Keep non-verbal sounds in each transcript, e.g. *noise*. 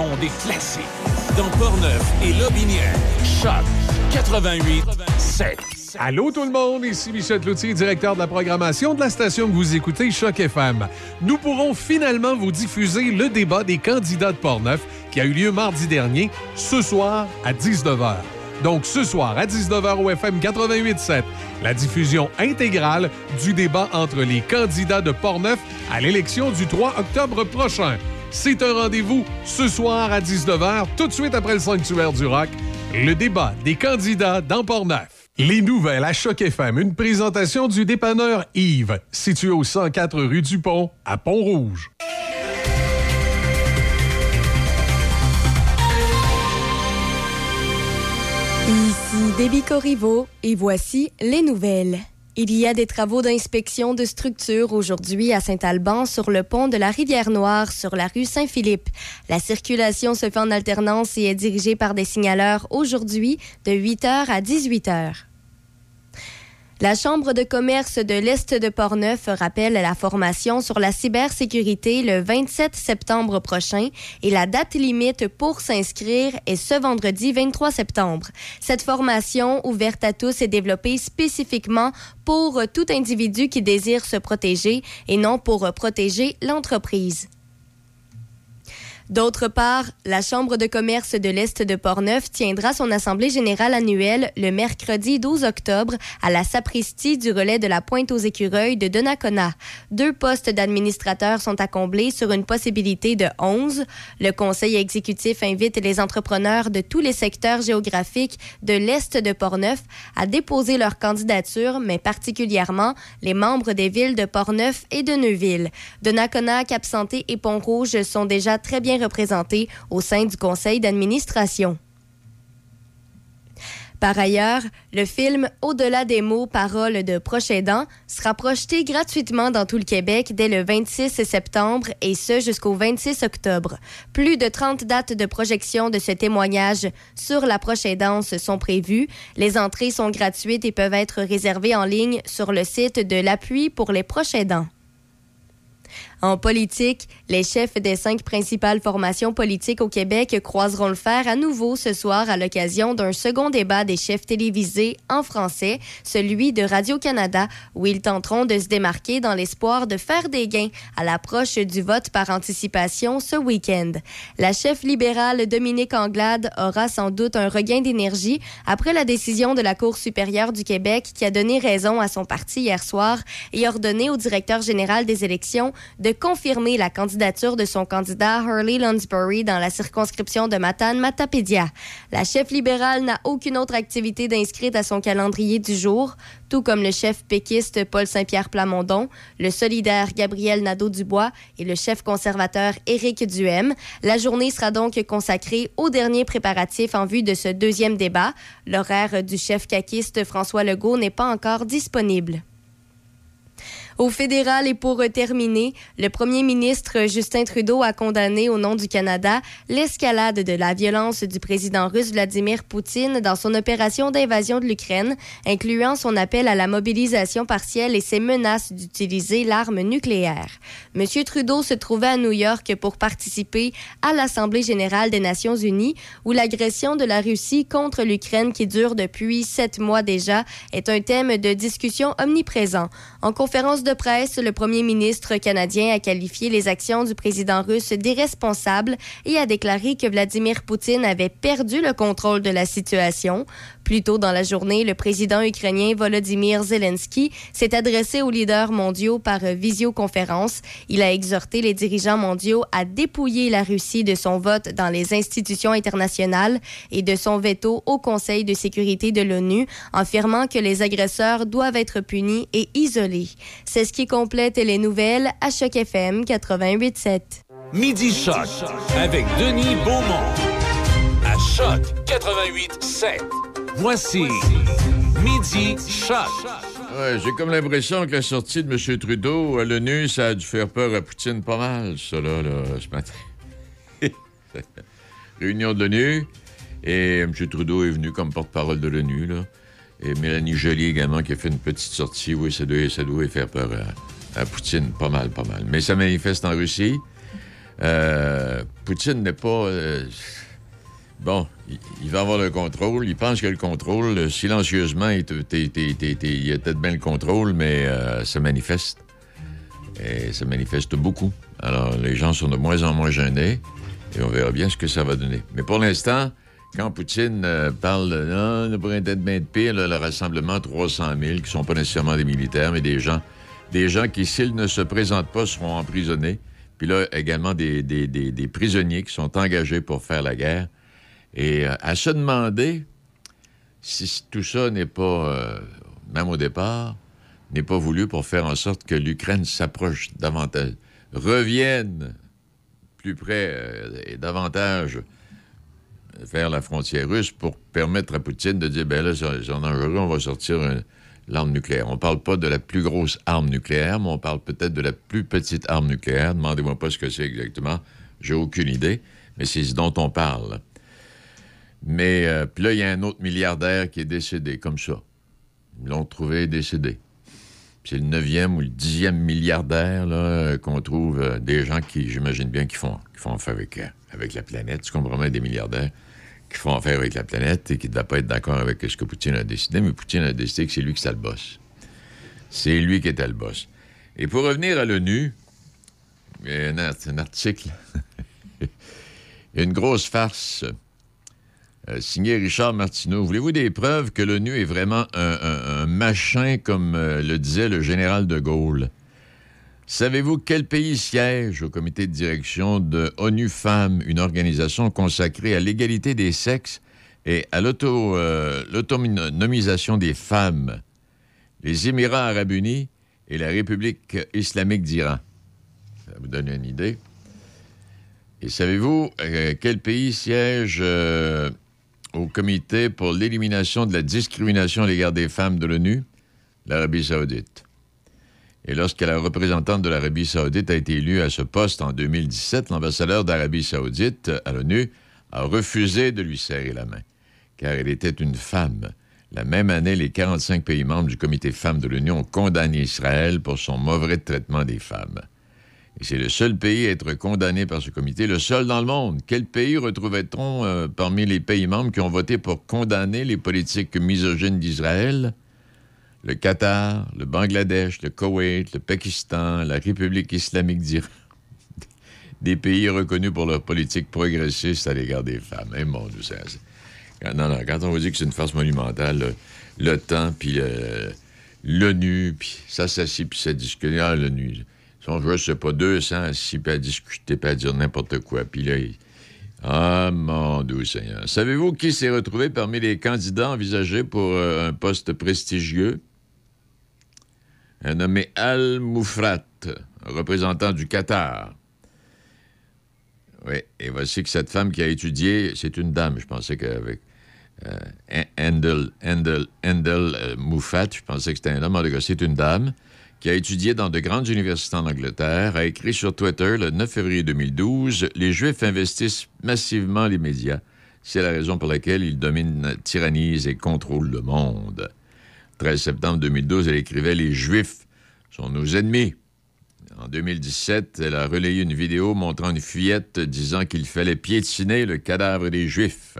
Le son des classiques. Dans Portneuf et Lobinière. Choc 88 7. Allô tout le monde, ici Michel Cloutier, directeur de la programmation de la station que vous écoutez, Choc FM. Nous pourrons finalement vous diffuser le débat des candidats de Portneuf qui a eu lieu mardi dernier, ce soir à 19h. Donc ce soir à 19h au FM 88.7, la diffusion intégrale du débat entre les candidats de Portneuf à l'élection du 3 octobre prochain. C'est un rendez-vous ce soir à 19h, tout de suite après le sanctuaire du rock, le débat des candidats dans Portneuf. Les nouvelles à Choc FM, une présentation du dépanneur Yves, situé au 104 rue du Pont, à Pont-Rouge. Ici Déby Corriveau et voici les nouvelles. Il y a des travaux d'inspection de structure aujourd'hui à Saint-Alban sur le pont de la Rivière-Noire sur la rue Saint-Philippe. La circulation se fait en alternance et est dirigée par des signaleurs aujourd'hui de 8h à 18h. La Chambre de commerce de l'Est de Portneuf rappelle la formation sur la cybersécurité le 27 septembre prochain et la date limite pour s'inscrire est ce vendredi 23 septembre. Cette formation, ouverte à tous, est développée spécifiquement pour tout individu qui désire se protéger et non pour protéger l'entreprise. D'autre part, la Chambre de commerce de l'Est de Portneuf tiendra son assemblée générale annuelle le mercredi 12 octobre à la sapristie du relais de la Pointe aux Écureuils de Donnacona. Deux postes d'administrateurs sont à combler sur une possibilité de 11. Le conseil exécutif invite les entrepreneurs de tous les secteurs géographiques de l'Est de Portneuf à déposer leur candidature, mais particulièrement les membres des villes de Portneuf et de Neuville. Donnacona, Cap-Santé et Pont-Rouge sont déjà très bien représentés au sein du conseil d'administration. Par ailleurs, le film Au-delà des mots, paroles de proche aidant sera projeté gratuitement dans tout le Québec dès le 26 septembre et ce jusqu'au 26 octobre. Plus de 30 dates de projection de ce témoignage sur la proche aidance sont prévues. Les entrées sont gratuites et peuvent être réservées en ligne sur le site de l'appui pour les proches aidants. En politique, les chefs des cinq principales formations politiques au Québec croiseront le fer à nouveau ce soir à l'occasion d'un second débat des chefs télévisés en français, celui de Radio-Canada, où ils tenteront de se démarquer dans l'espoir de faire des gains à l'approche du vote par anticipation ce week-end. La chef libérale Dominique Anglade aura sans doute un regain d'énergie après la décision de la Cour supérieure du Québec qui a donné raison à son parti hier soir et ordonné au directeur général des élections de confirmer la candidature de son candidat Hurley Lunsbury dans la circonscription de Matane-Matapédia. La chef libérale n'a aucune autre activité d'inscrite à son calendrier du jour, tout comme le chef péquiste Paul Saint-Pierre Plamondon, le solidaire Gabriel Nadeau-Dubois et le chef conservateur Éric Duhem. La journée sera donc consacrée aux derniers préparatifs en vue de ce deuxième débat. L'horaire du chef caquiste François Legault n'est pas encore disponible. Au fédéral et pour terminer, le premier ministre Justin Trudeau a condamné au nom du Canada l'escalade de la violence du président russe Vladimir Poutine dans son opération d'invasion de l'Ukraine, incluant son appel à la mobilisation partielle et ses menaces d'utiliser l'arme nucléaire. M. Trudeau se trouvait à New York pour participer à l'Assemblée générale des Nations unies, où l'agression de la Russie contre l'Ukraine, qui dure depuis sept mois déjà, est un thème de discussion omniprésent. En conférence de presse, le premier ministre canadien a qualifié les actions du président russe d'irresponsables et a déclaré que Vladimir Poutine avait perdu le contrôle de la situation. Plus tôt dans la journée, le président ukrainien Volodymyr Zelensky s'est adressé aux leaders mondiaux par visioconférence. Il a exhorté les dirigeants mondiaux à dépouiller la Russie de son vote dans les institutions internationales et de son veto au Conseil de sécurité de l'ONU, affirmant que les agresseurs doivent être punis et isolés. C'est ce qui complète les nouvelles à Choc FM 88.7. Midi Choc avec Denis Beaumont. À Choc 88.7. Voici Midi Choc. J'ai comme l'impression que la sortie de M. Trudeau à l'ONU, ça a dû faire peur à Poutine pas mal, ça, là, là ce matin. *laughs* Réunion de l'ONU, et M. Trudeau est venu comme porte-parole de l'ONU, là. Et Mélanie Joly également qui a fait une petite sortie. Oui, ça doit, ça faire peur à Poutine, pas mal, pas mal. Mais ça manifeste en Russie. Euh, Poutine n'est pas... euh, bon, il, va avoir le contrôle. Il pense qu'il a le contrôle. Euh, Silencieusement, il, a peut-être bien le contrôle, mais euh, ça manifeste. Et ça manifeste beaucoup. Alors, les gens sont de moins en moins gênés. Et on verra bien ce que ça va donner. Mais pour l'instant, quand Poutine euh, parle de non, il pourrait être bien de pire, le rassemblement 300 000, qui ne sont pas nécessairement des militaires, mais des gens, des gens qui, s'ils ne se présentent pas, seront emprisonnés. Puis là, également des prisonniers qui sont engagés pour faire la guerre. Et euh, à se demander si tout ça n'est pas, euh, même au départ, n'est pas voulu pour faire en sorte que l'Ukraine s'approche davantage, revienne plus près euh, et davantage vers la frontière russe pour permettre à Poutine de dire, ben là, c'est dangereux, on va sortir l'arme nucléaire. On parle pas de la plus grosse arme nucléaire, mais on parle peut-être de la plus petite arme nucléaire. Demandez-moi pas ce que c'est exactement. J'ai aucune idée, mais c'est ce dont on parle. Mais euh, puis là, il y a un autre milliardaire qui est décédé, comme ça. Ils l'ont trouvé décédé. C'est le neuvième ou le dixième milliardaire qu'on trouve euh, des gens qui, j'imagine bien, qui font, qui font affaire avec, euh, avec la planète. Tu comprends bien des milliardaires qui font affaire avec la planète et qui ne doivent pas être d'accord avec ce que Poutine a décidé, mais Poutine a décidé que c'est lui qui était le boss. C'est lui qui était le boss. Et pour revenir à l'ONU, il y a un, un article, *laughs* il y a une grosse farce euh, signé Richard Martineau. Voulez-vous des preuves que l'ONU est vraiment un, machin, comme euh, le disait le général de Gaulle? Savez-vous quel pays siège au comité de direction de ONU Femmes, une organisation consacrée à l'égalité des sexes et à euh, l'autonomisation des femmes? Les Émirats arabes unis et la République islamique d'Iran. Ça vous donne une idée. Et savez-vous quel pays siège au comité pour l'élimination de la discrimination à l'égard des femmes de l'ONU? L'Arabie saoudite. Et lorsque la représentante de l'Arabie saoudite a été élue à ce poste en 2017, l'ambassadeur d'Arabie saoudite à l'ONU a refusé de lui serrer la main, car elle était une femme. La même année, les 45 pays membres du comité femmes de l'ONU ont condamné Israël pour son mauvais traitement des femmes. Et c'est le seul pays à être condamné par ce comité, le seul dans le monde. Quel pays retrouverait-on euh, parmi les pays membres qui ont voté pour condamner les politiques misogynes d'Israël? Le Qatar, le Bangladesh, le Koweït, le Pakistan, la République islamique d'Iran. *laughs* Des pays reconnus pour leur politique progressiste à l'égard des femmes. Eh, mon Dieu, non, non, quand on vous dit que c'est une farce monumentale, le, le temps, puis l'ONU, puis ça s'assit, puis ça discute. Ah, l'ONU. Ils sont, je sais pas, 200 assis, puis à discuter, puis à dire n'importe quoi. Puis là, ils- ah, mon doux Seigneur. Savez-vous qui s'est retrouvé parmi les candidats envisagés pour euh, un poste prestigieux? Un nommé Al Moufrat, représentant du Qatar. Oui, et voici que cette femme qui a étudié, c'est une dame, je pensais qu'avec euh, Handel, Handel, Handel euh, Moufat, je pensais que c'était un homme, en tout cas, c'est une dame qui a étudié dans de grandes universités en Angleterre, a écrit sur Twitter le 9 février 2012 Les Juifs investissent massivement les médias. C'est la raison pour laquelle ils dominent, tyrannisent et contrôlent le monde. 13 septembre 2012, elle écrivait Les Juifs sont nos ennemis. En 2017, elle a relayé une vidéo montrant une fillette disant qu'il fallait piétiner le cadavre des Juifs.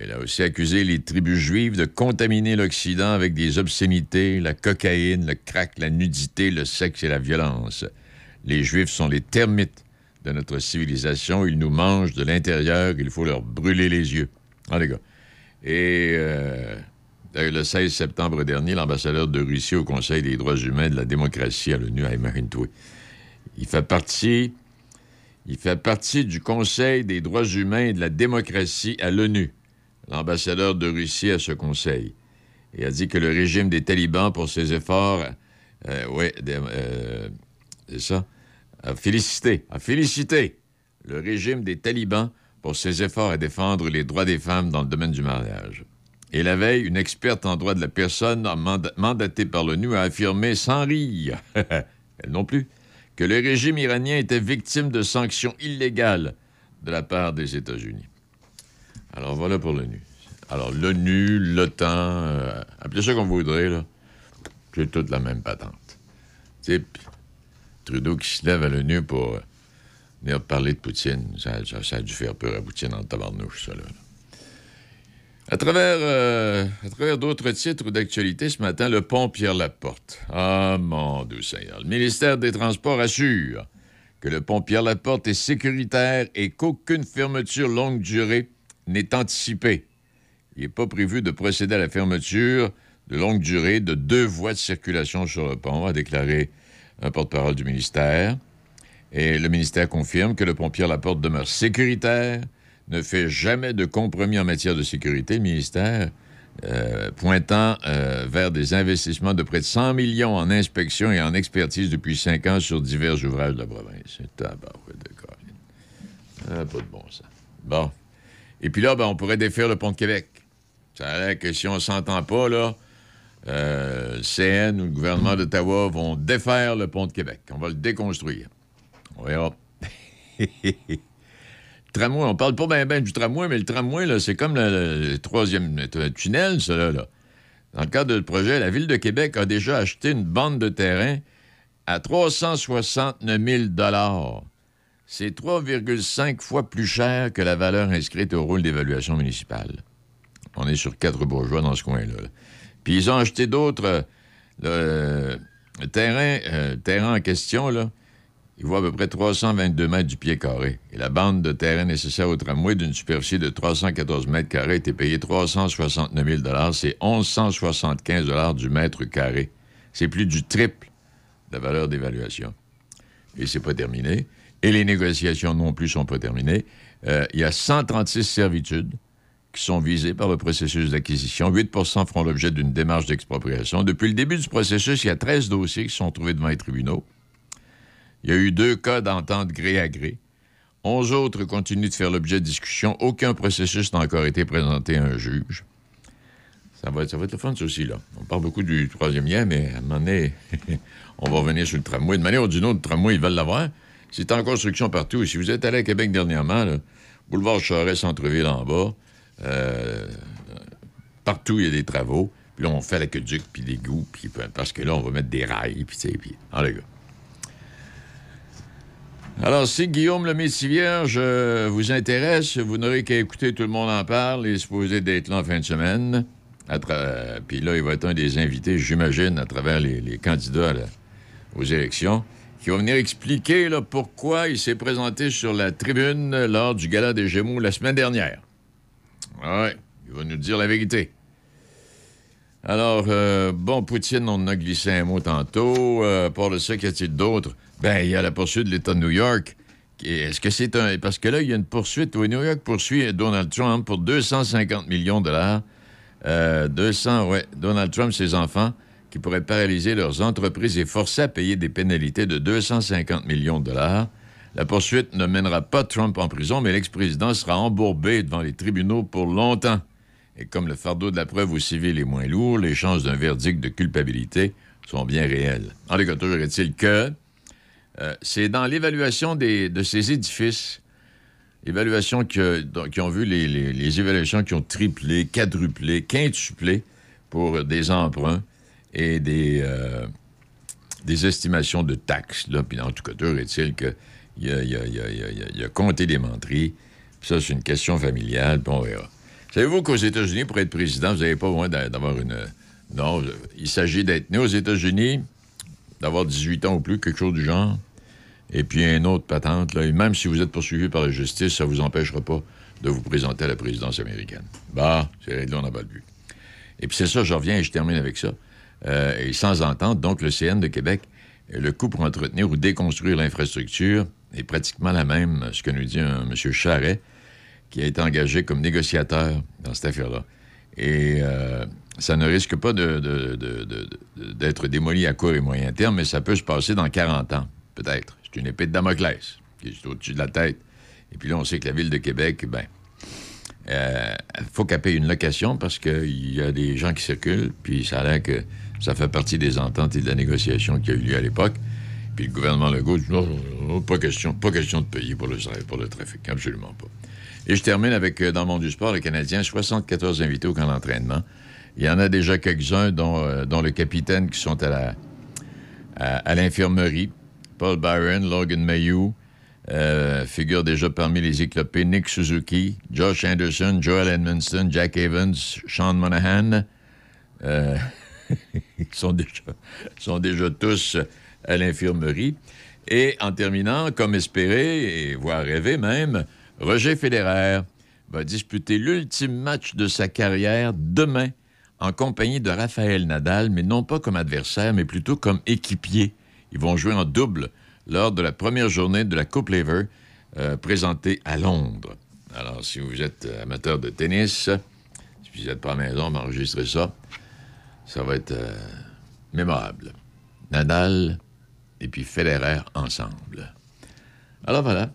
Elle a aussi accusé les tribus juives de contaminer l'Occident avec des obscénités, la cocaïne, le crack, la nudité, le sexe et la violence. Les Juifs sont les termites de notre civilisation. Ils nous mangent de l'intérieur. Il faut leur brûler les yeux. Ah, les gars. Et euh, le 16 septembre dernier, l'ambassadeur de Russie au Conseil des droits humains de la démocratie à l'ONU, imagine-toi, il fait partie... Il fait partie du Conseil des droits humains et de la démocratie à l'ONU l'ambassadeur de Russie à ce conseil et a dit que le régime des talibans, pour ses efforts, euh, oui, euh, c'est ça, a félicité, a félicité le régime des talibans pour ses efforts à défendre les droits des femmes dans le domaine du mariage. Et la veille, une experte en droit de la personne manda- mandatée par l'ONU a affirmé sans rire, *laughs* elle non plus, que le régime iranien était victime de sanctions illégales de la part des États-Unis. Alors voilà pour l'ONU. Alors l'ONU, l'OTAN, euh, appelez ça comme vous voudrez, là. C'est toute la même patente. P- Trudeau qui se lève à l'ONU pour euh, venir parler de Poutine. Ça, a dû faire peur à Poutine en tabarnouche, ça, là. À travers, euh, travers d'autres titres d'actualité ce matin, le pont Pierre-Laporte. Ah, mon doux Seigneur. Le ministère des Transports assure que le pont Pierre-Laporte est sécuritaire et qu'aucune fermeture longue durée n'est anticipée. Il n'est pas prévu de procéder à la fermeture de longue durée de deux voies de circulation sur le pont, a déclaré un porte-parole du ministère. Et le ministère confirme que le pont Pierre-Laporte demeure sécuritaire, ne fait jamais de compromis en matière de sécurité. Ministère euh, pointant euh, vers des investissements de près de 100 millions en inspection et en expertise depuis cinq ans sur divers ouvrages de la province. C'est de. Ah, pas de bon sens. Bon. Et puis là, ben, on pourrait défaire le pont de Québec. Ça a l'air que si on s'entend pas, là, euh, CN ou le gouvernement d'Ottawa vont défaire le pont de Québec. On va le déconstruire. On *laughs* tramway, on parle pas bien du tramway, mais le tramway, c'est comme le, troisième tunnel, là, là. Dans le cadre du projet, la Ville de Québec a déjà acheté une bande de terrain à 369 000 C'est 3,5 fois plus cher que la valeur inscrite au rôle d'évaluation municipale. On est sur quatre bourgeois dans ce coin-là. là. Puis ils ont acheté d'autres. euh, le euh, en question, là, il vaut à peu près 322 mètres du pied carré. Et la bande de terrain nécessaire au tramway d'une superficie de 314 mètres carrés été payée 369 000 C'est 1175 du mètre carré. C'est plus du triple de la valeur d'évaluation. Et c'est pas terminé. Et les négociations non plus sont pas terminées. Euh, il y a 136 servitudes qui sont visées par le processus d'acquisition. 8% feront l'objet d'une démarche d'expropriation. Depuis le début du processus, il y a 13 dossiers qui sont trouvés devant les tribunaux. Il y a eu deux cas d'entente gré à gré. Onze autres continuent de faire l'objet de discussion. Aucun processus n'a encore été présenté à un juge. Ça va, être, ça va être le fun, aussi, là. On parle beaucoup du troisième lien, mais à un moment donné, *laughs* on va revenir sur le tramway. De manière ou d'une autre, le tramway, ils veulent l'avoir. C'est en construction partout. Si vous êtes allé à Québec dernièrement, boulevard Charest, centre-ville en bas, euh, partout, il y a des travaux. Puis là, on fait l'aqueduc, puis l'égout, puis parce que là, on va mettre des rails, puis tu sais, puis... Ah, les gars? Alors, si Guillaume le Métis-Vierge euh, vous intéresse, vous n'aurez qu'à écouter Tout le monde en parle. Il est supposé d'être là en fin de semaine. Euh, Puis là, il va être un des invités, j'imagine, à travers les, candidats aux élections, qui va venir expliquer là, pourquoi il s'est présenté sur la tribune lors du Gala des Gémeaux la semaine dernière. Ouais, il va nous dire la vérité. Alors, euh, bon, Poutine, on a glissé un mot tantôt. Euh, par de ça, qu'y a-t-il d'autre? Ben, il y a la poursuite de l'État de New York. Est-ce que c'est un. Parce que là, il y a une poursuite. Oui, New York poursuit Donald Trump pour 250 millions de dollars. Euh, 200, ouais. Donald Trump, ses enfants, qui pourraient paralyser leurs entreprises et forcer à payer des pénalités de 250 millions de dollars. La poursuite ne mènera pas Trump en prison, mais l'ex-président sera embourbé devant les tribunaux pour longtemps. Et comme le fardeau de la preuve au civil est moins lourd, les chances d'un verdict de culpabilité sont bien réelles. En tout cas, toujours est-il que euh, c'est dans l'évaluation de ces édifices, évaluations qui, ont vu les- les évaluations qui ont triplé, quadruplé, quintuplé pour des emprunts et des, euh, des estimations de taxes. Là. Puis en tout cas, est-il qu'il y a, compté des menteries. Puis ça, c'est une question familiale, puis on verra. Savez-vous qu'aux États-Unis, pour être président, vous n'avez pas besoin d'a- d'avoir une... Non, il s'agit d'être né aux États-Unis, d'avoir 18 ans ou plus, quelque chose du genre. Et puis une autre patente, et même si vous êtes poursuivi par la justice, ça ne vous empêchera pas de vous présenter à la présidence américaine. Bah, c'est réglé, on n'a pas le but. Et puis c'est ça, je reviens et je termine avec ça. Euh, et sans entente, donc le CN de Québec, euh, le coût pour entretenir ou déconstruire l'infrastructure est pratiquement la même, ce que nous dit un M. Charret, qui a été engagé comme négociateur dans cette affaire-là. Et euh, ça ne risque pas d'être démoli à court et moyen terme, mais ça peut se passer dans 40 ans, peut-être. C'est une épée de Damoclès qui est au-dessus de la tête. Et puis là, on sait que la Ville de Québec, ben, euh, faut qu'elle paye une location parce qu'il y a des gens qui circulent, puis ça a l'air que ça fait partie des ententes et de la négociation qui a eu lieu à l'époque. Puis le gouvernement Legault dit non, non, pas question, pas question de payer pour le, trafic, absolument pas. Et je termine avec, euh, dans le monde du sport, le Canadien, 74 invités au camp d'entraînement. Il y en a déjà quelques-uns, dont, euh, le capitaine, qui sont à à, l'infirmerie Paul Byron, Logan Mayhew, euh, figure déjà parmi les éclopés Nick Suzuki, Josh Anderson, Joel Edmondson, Jack Evans, Sean Monahan. Euh, *laughs* ils sont déjà, sont déjà tous à l'infirmerie. Et en terminant, comme espéré, et voire rêvé même, Roger Federer va disputer l'ultime match de sa carrière demain en compagnie de Raphaël Nadal, mais non pas comme adversaire, mais plutôt comme équipier. Ils vont jouer en double lors de la première journée de la Coupe Lever euh, présentée à Londres. Alors, si vous êtes amateur de tennis, si vous n'êtes pas à la maison, enregistrez ça. Ça va être euh, mémorable. Nadal et puis Federer ensemble. Alors voilà.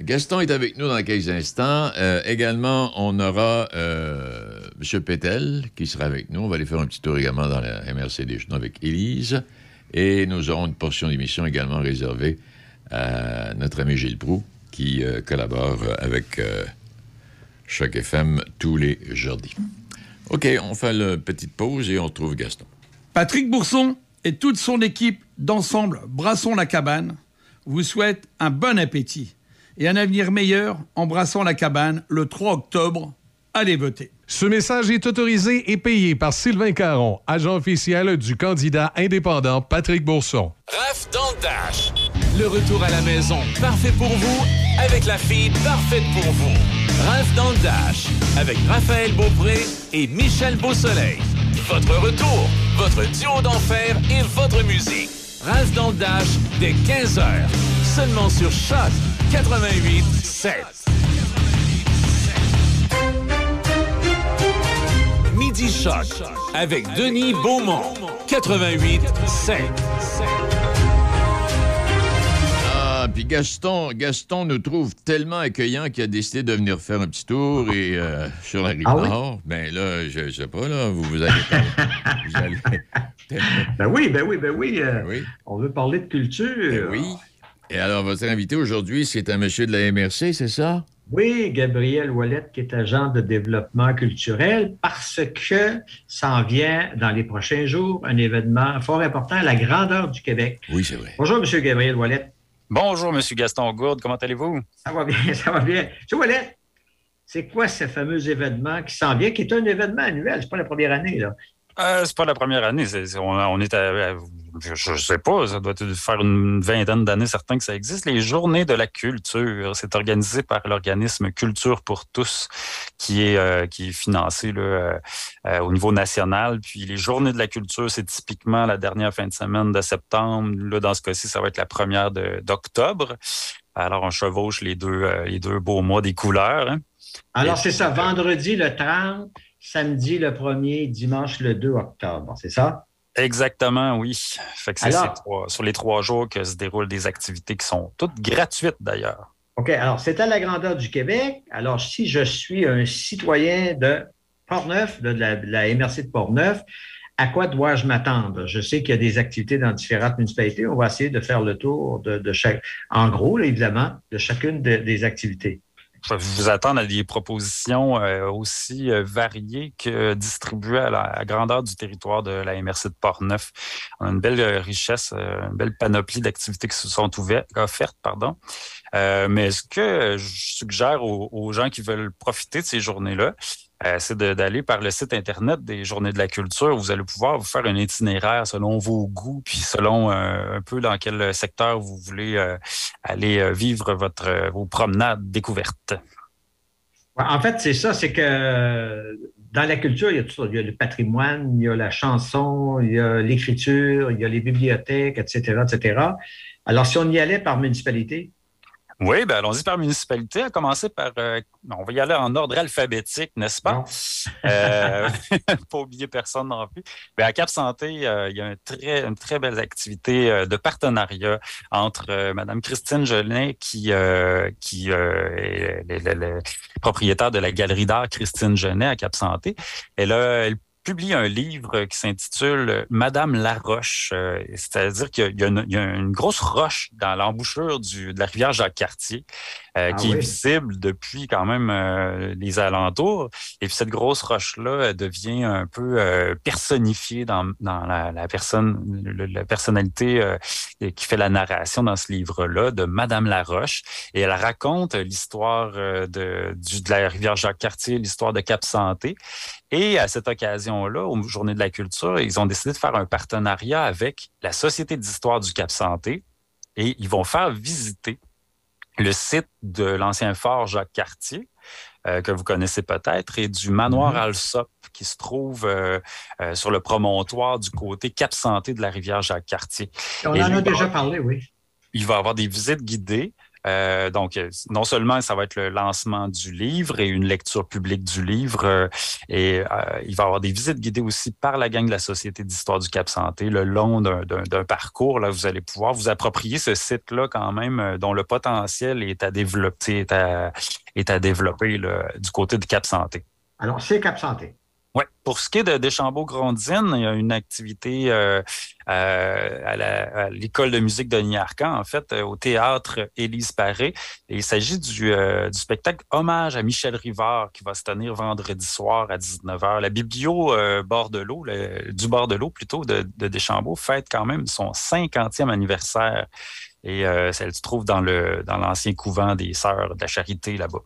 Gaston est avec nous dans quelques instants. également, on aura M. Pétel qui sera avec nous. On va aller faire un petit tour également dans la MRC des Genoux avec Élise. Et nous aurons une portion d'émission également réservée à notre ami Gilles Proux, qui euh, collabore avec euh, Choc FM tous les jeudis. OK, on fait une petite pause et on retrouve Gaston. Patrick Bourson et toute son équipe d'ensemble Brassons la cabane vous souhaitent un bon appétit et un avenir meilleur en brassant la cabane le 3 octobre. Allez voter. Ce message est autorisé et payé par Sylvain Caron, agent officiel du candidat indépendant Patrick Bourson. Raf dans le Dash. Le retour à la maison, parfait pour vous, avec la fille parfaite pour vous. Raf dans le Dash, avec Raphaël Beaupré et Michel Beausoleil. Votre retour, votre duo d'enfer et votre musique. Ralph dans le Dash, dès 15h, seulement sur Choc 88 7. Midi Choc avec Denis Beaumont, 88 7. Puis Gaston, Gaston nous trouve tellement accueillant qu'il a décidé de venir faire un petit tour et euh, sur la rive Ah oui? Ben là, je, je sais pas, là, vous, vous allez... *laughs* vous allez... Ben oui, ben oui, ben oui. euh, oui. On veut parler de culture. Ben oui. Et alors, votre invité aujourd'hui, c'est un monsieur de la MRC, c'est ça? Oui, Gabriel Ouellette, qui est agent de développement culturel, parce que s'en vient dans les prochains jours un événement fort important à la grandeur du Québec. Oui, c'est vrai. Bonjour, Monsieur Gabriel Ouellette. Bonjour, Monsieur Gaston Gourde, comment allez-vous? Ça va bien, *laughs* ça va bien. Monsieur Ouellette, c'est quoi ce fameux événement qui s'en vient, qui est un événement annuel? C'est pas la première année, là. Euh, c'est pas la première année. c'est- c'est- on, on est à, à- je, je sais pas, ça doit faire une vingtaine d'années certain que ça existe. Les Journées de la culture, c'est organisé par l'organisme Culture pour tous, qui est euh, qui est financé là, euh, euh, au niveau national. Puis les Journées de la culture, c'est typiquement la dernière fin de semaine de septembre. Là, dans ce cas-ci, ça va être la première d'octobre. Alors, on chevauche les deux euh, les deux beaux mois des couleurs. hein. Alors, c'est ça, vendredi le 30, samedi le 1er, dimanche le 2 octobre, c'est ça? Exactement, oui. Fait que c'est Alors- ces trois- sur les trois jours que se déroulent des activités qui sont toutes gratuites d'ailleurs. OK, alors c'est à la grandeur du Québec. Alors, si je suis un citoyen de Portneuf, de la, de la MRC de Portneuf, à quoi dois-je m'attendre? Je sais qu'il y a des activités dans différentes municipalités. On va essayer de faire le tour de, de chaque, en gros, là, évidemment, de chacune de- des activités. Je vais vous attendre à des propositions euh, aussi euh, variées que distribuées à la grandeur du territoire de la MRC de Portneuf. On a une belle euh, richesse, une belle panoplie d'activités qui se sont ouvertes, offertes. Pardon. Euh, mais ce que je suggère aux gens qui veulent profiter de ces journées-là, euh, c'est d'aller par le site Internet des Journées de la culture. Vous allez pouvoir vous faire un itinéraire selon vos goûts, puis selon euh, un peu dans quel secteur vous voulez euh, aller vivre votre, vos promenades découvertes. En fait, c'est ça, c'est que dans la culture, il y a tout ça. Il y a le patrimoine, il y a la chanson, il y a l'écriture, il y a les bibliothèques, etc., etc. Alors, si on y allait par municipalité, Oui, ben allons-y par municipalité, à commencer par... euh, on va y aller en ordre alphabétique, n'est-ce pas? Euh, *laughs* pas oublier personne non plus. Ben, à Cap Santé, euh, il y a un très, une très belle activité euh, de partenariat entre Madame Christine Genet, qui, qui est le, le- le propriétaire de la galerie d'art Christine Genet à Cap Santé. Elle a, elle publie un livre qui s'intitule Madame Laroche. C'est-à-dire qu'il y, a une grosse roche dans l'embouchure de la rivière Jacques-Cartier ah qui est visible depuis quand même les alentours. Et puis cette grosse roche-là devient un peu personnifiée dans, la, personne, la personnalité qui fait la narration dans ce livre-là de Madame Laroche. Et elle raconte l'histoire de, de la rivière Jacques-Cartier, l'histoire de Cap-Santé. Et à cette occasion-là, aux Journées de la culture, ils ont décidé de faire un partenariat avec la Société d'histoire du Cap-Santé et ils vont faire visiter le site de l'ancien fort Jacques-Cartier, euh, que vous connaissez peut-être, et du manoir mm-hmm. Alsop, qui se trouve euh, euh, sur le promontoire du côté Cap-Santé de la rivière Jacques-Cartier. On en a déjà parlé, oui. Il va y avoir des visites guidées. Euh, donc, euh, non seulement ça va être le lancement du livre et une lecture publique du livre, euh, et il va y avoir des visites guidées aussi par la gang de la Société d'histoire du Cap Santé le long d'un parcours. Là, vous allez pouvoir vous approprier ce site-là quand même, dont le potentiel est à développer, est à, est à développer du côté du Cap Santé. Alors, c'est Cap Santé. Oui. Pour ce qui est de Deschambault-Grondines, il y a une activité euh, euh, à l'école de musique de Niarcan, en fait, euh, au théâtre Élise Paré. Et il s'agit du, spectacle Hommage à Michel Rivard qui va se tenir vendredi soir à 19h. La biblio bord du bord de l'eau plutôt, de, de Deschambault, fête quand même son 50e anniversaire. Et elle se trouve dans l'ancien couvent des Sœurs de la Charité là-bas.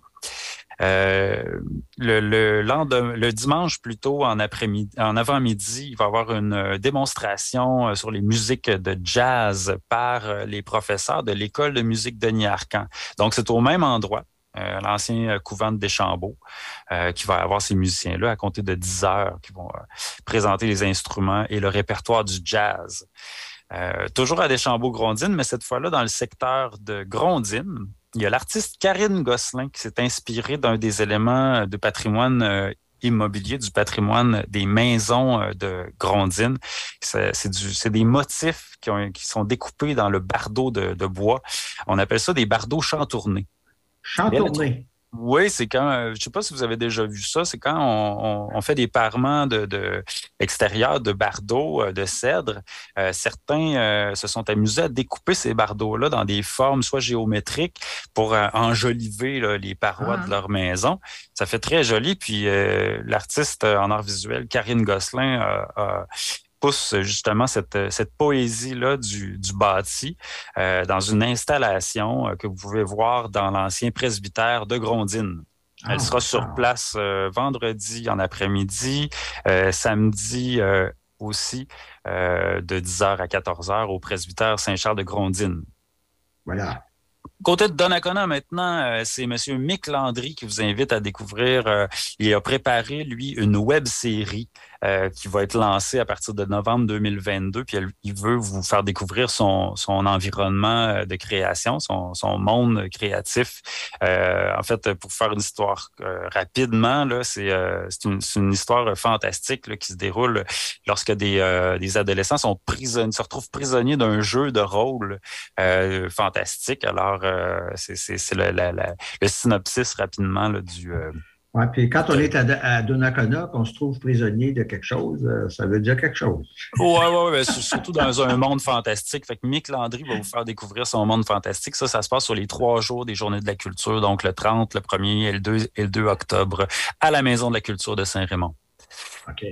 Euh, le, dimanche plutôt en après-midi, en avant-midi, il va y avoir une euh, démonstration euh, sur les musiques de jazz par les professeurs de l'école de musique de Niarcan. Donc c'est au même endroit. l'ancien couvent de Deschambault, qui va avoir ces musiciens-là à compter de 10 heures, qui vont présenter les instruments et le répertoire du jazz. toujours à Deschambault-Grondines, mais cette fois-là dans le secteur de Grondines, il y a l'artiste Karine Gosselin qui s'est inspirée d'un des éléments de patrimoine euh, immobilier, du patrimoine des maisons euh, de Grondines. C'est des motifs qui, sont découpés dans le bardeau de, bois. On appelle ça des bardeaux chantournés. Chantournés. Oui, c'est quand, euh, je sais pas si vous avez déjà vu ça, c'est quand on, fait des parements de, de extérieurs de bardeaux, euh, de cèdre. Euh, certains se sont amusés à découper ces bardeaux-là dans des formes soit géométriques pour enjoliver les parois de ah. leur maison. Ça fait très joli. Puis l'artiste en art visuel, Karine Gosselin, a pousse justement cette, cette poésie-là du, du bâti euh, dans une installation euh, que vous pouvez voir dans l'ancien presbytère de Grondines. Elle ah, sera sur place euh, vendredi en après-midi, samedi aussi, de 10h à 14h au presbytère Saint-Charles de Grondines. Voilà. Côté de Donnacona maintenant, c'est M. Mick Landry qui vous invite à découvrir. il a préparé, lui, une web série euh, qui va être lancé à partir de novembre 2022. Puis il veut vous faire découvrir son, son environnement euh, de création, son, son monde créatif. Euh, en fait, pour faire une histoire euh, rapidement, là, c'est une, une, histoire fantastique là, qui se déroule lorsque des, des adolescents sont prisonniers, se retrouvent prisonniers d'un jeu de rôle fantastique. Alors, c'est le, le synopsis rapidement là, du Ouais, puis quand on est à, Donnacona, qu'on se trouve prisonnier de quelque chose, euh, ça veut dire quelque chose. Oui, oui, ouais, surtout dans un monde fantastique. Fait que Mick Landry va vous faire découvrir son monde fantastique. Ça, ça se passe sur les trois jours des Journées de la culture, donc le 30, le 1er et le 2, et le 2 octobre, à la Maison de la culture de Saint-Raymond. OK.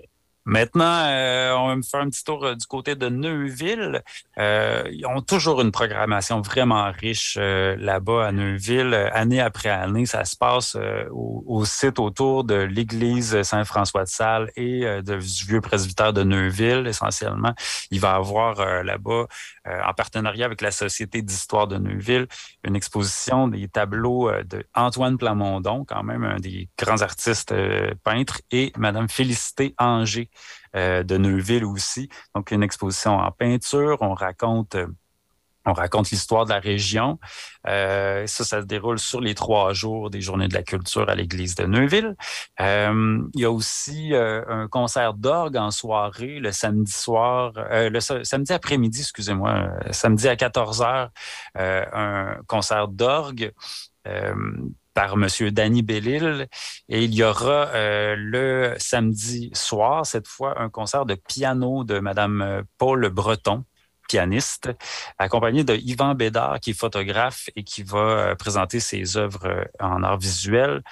Maintenant, euh, on va me faire un petit tour euh, du côté de Neuville. Euh, ils ont toujours une programmation vraiment riche là-bas à Neuville. Année après année, ça se passe au, site autour de l'église Saint-François de Sales et du vieux presbytère de Neuville, essentiellement. Il va y avoir là-bas, en partenariat avec la Société d'histoire de Neuville, une exposition des tableaux de Antoine Plamondon, quand même un des grands artistes peintres, et Madame Félicité Anger euh, de Neuville aussi. Donc, une exposition en peinture. On raconte euh, l'histoire de la région. Euh, ça, ça se déroule sur les trois jours des Journées de la culture à l'église de Neuville. il y a aussi un concert d'orgue en soirée le samedi soir, le samedi après-midi, excusez-moi, samedi à 14 h un concert d'orgue par M. Danny Bellil. Et il y aura le samedi soir, cette fois, un concert de piano de Mme Paul Breton pianiste, accompagné de Yvan Bédard, qui est photographe et qui va présenter ses œuvres en art visuel.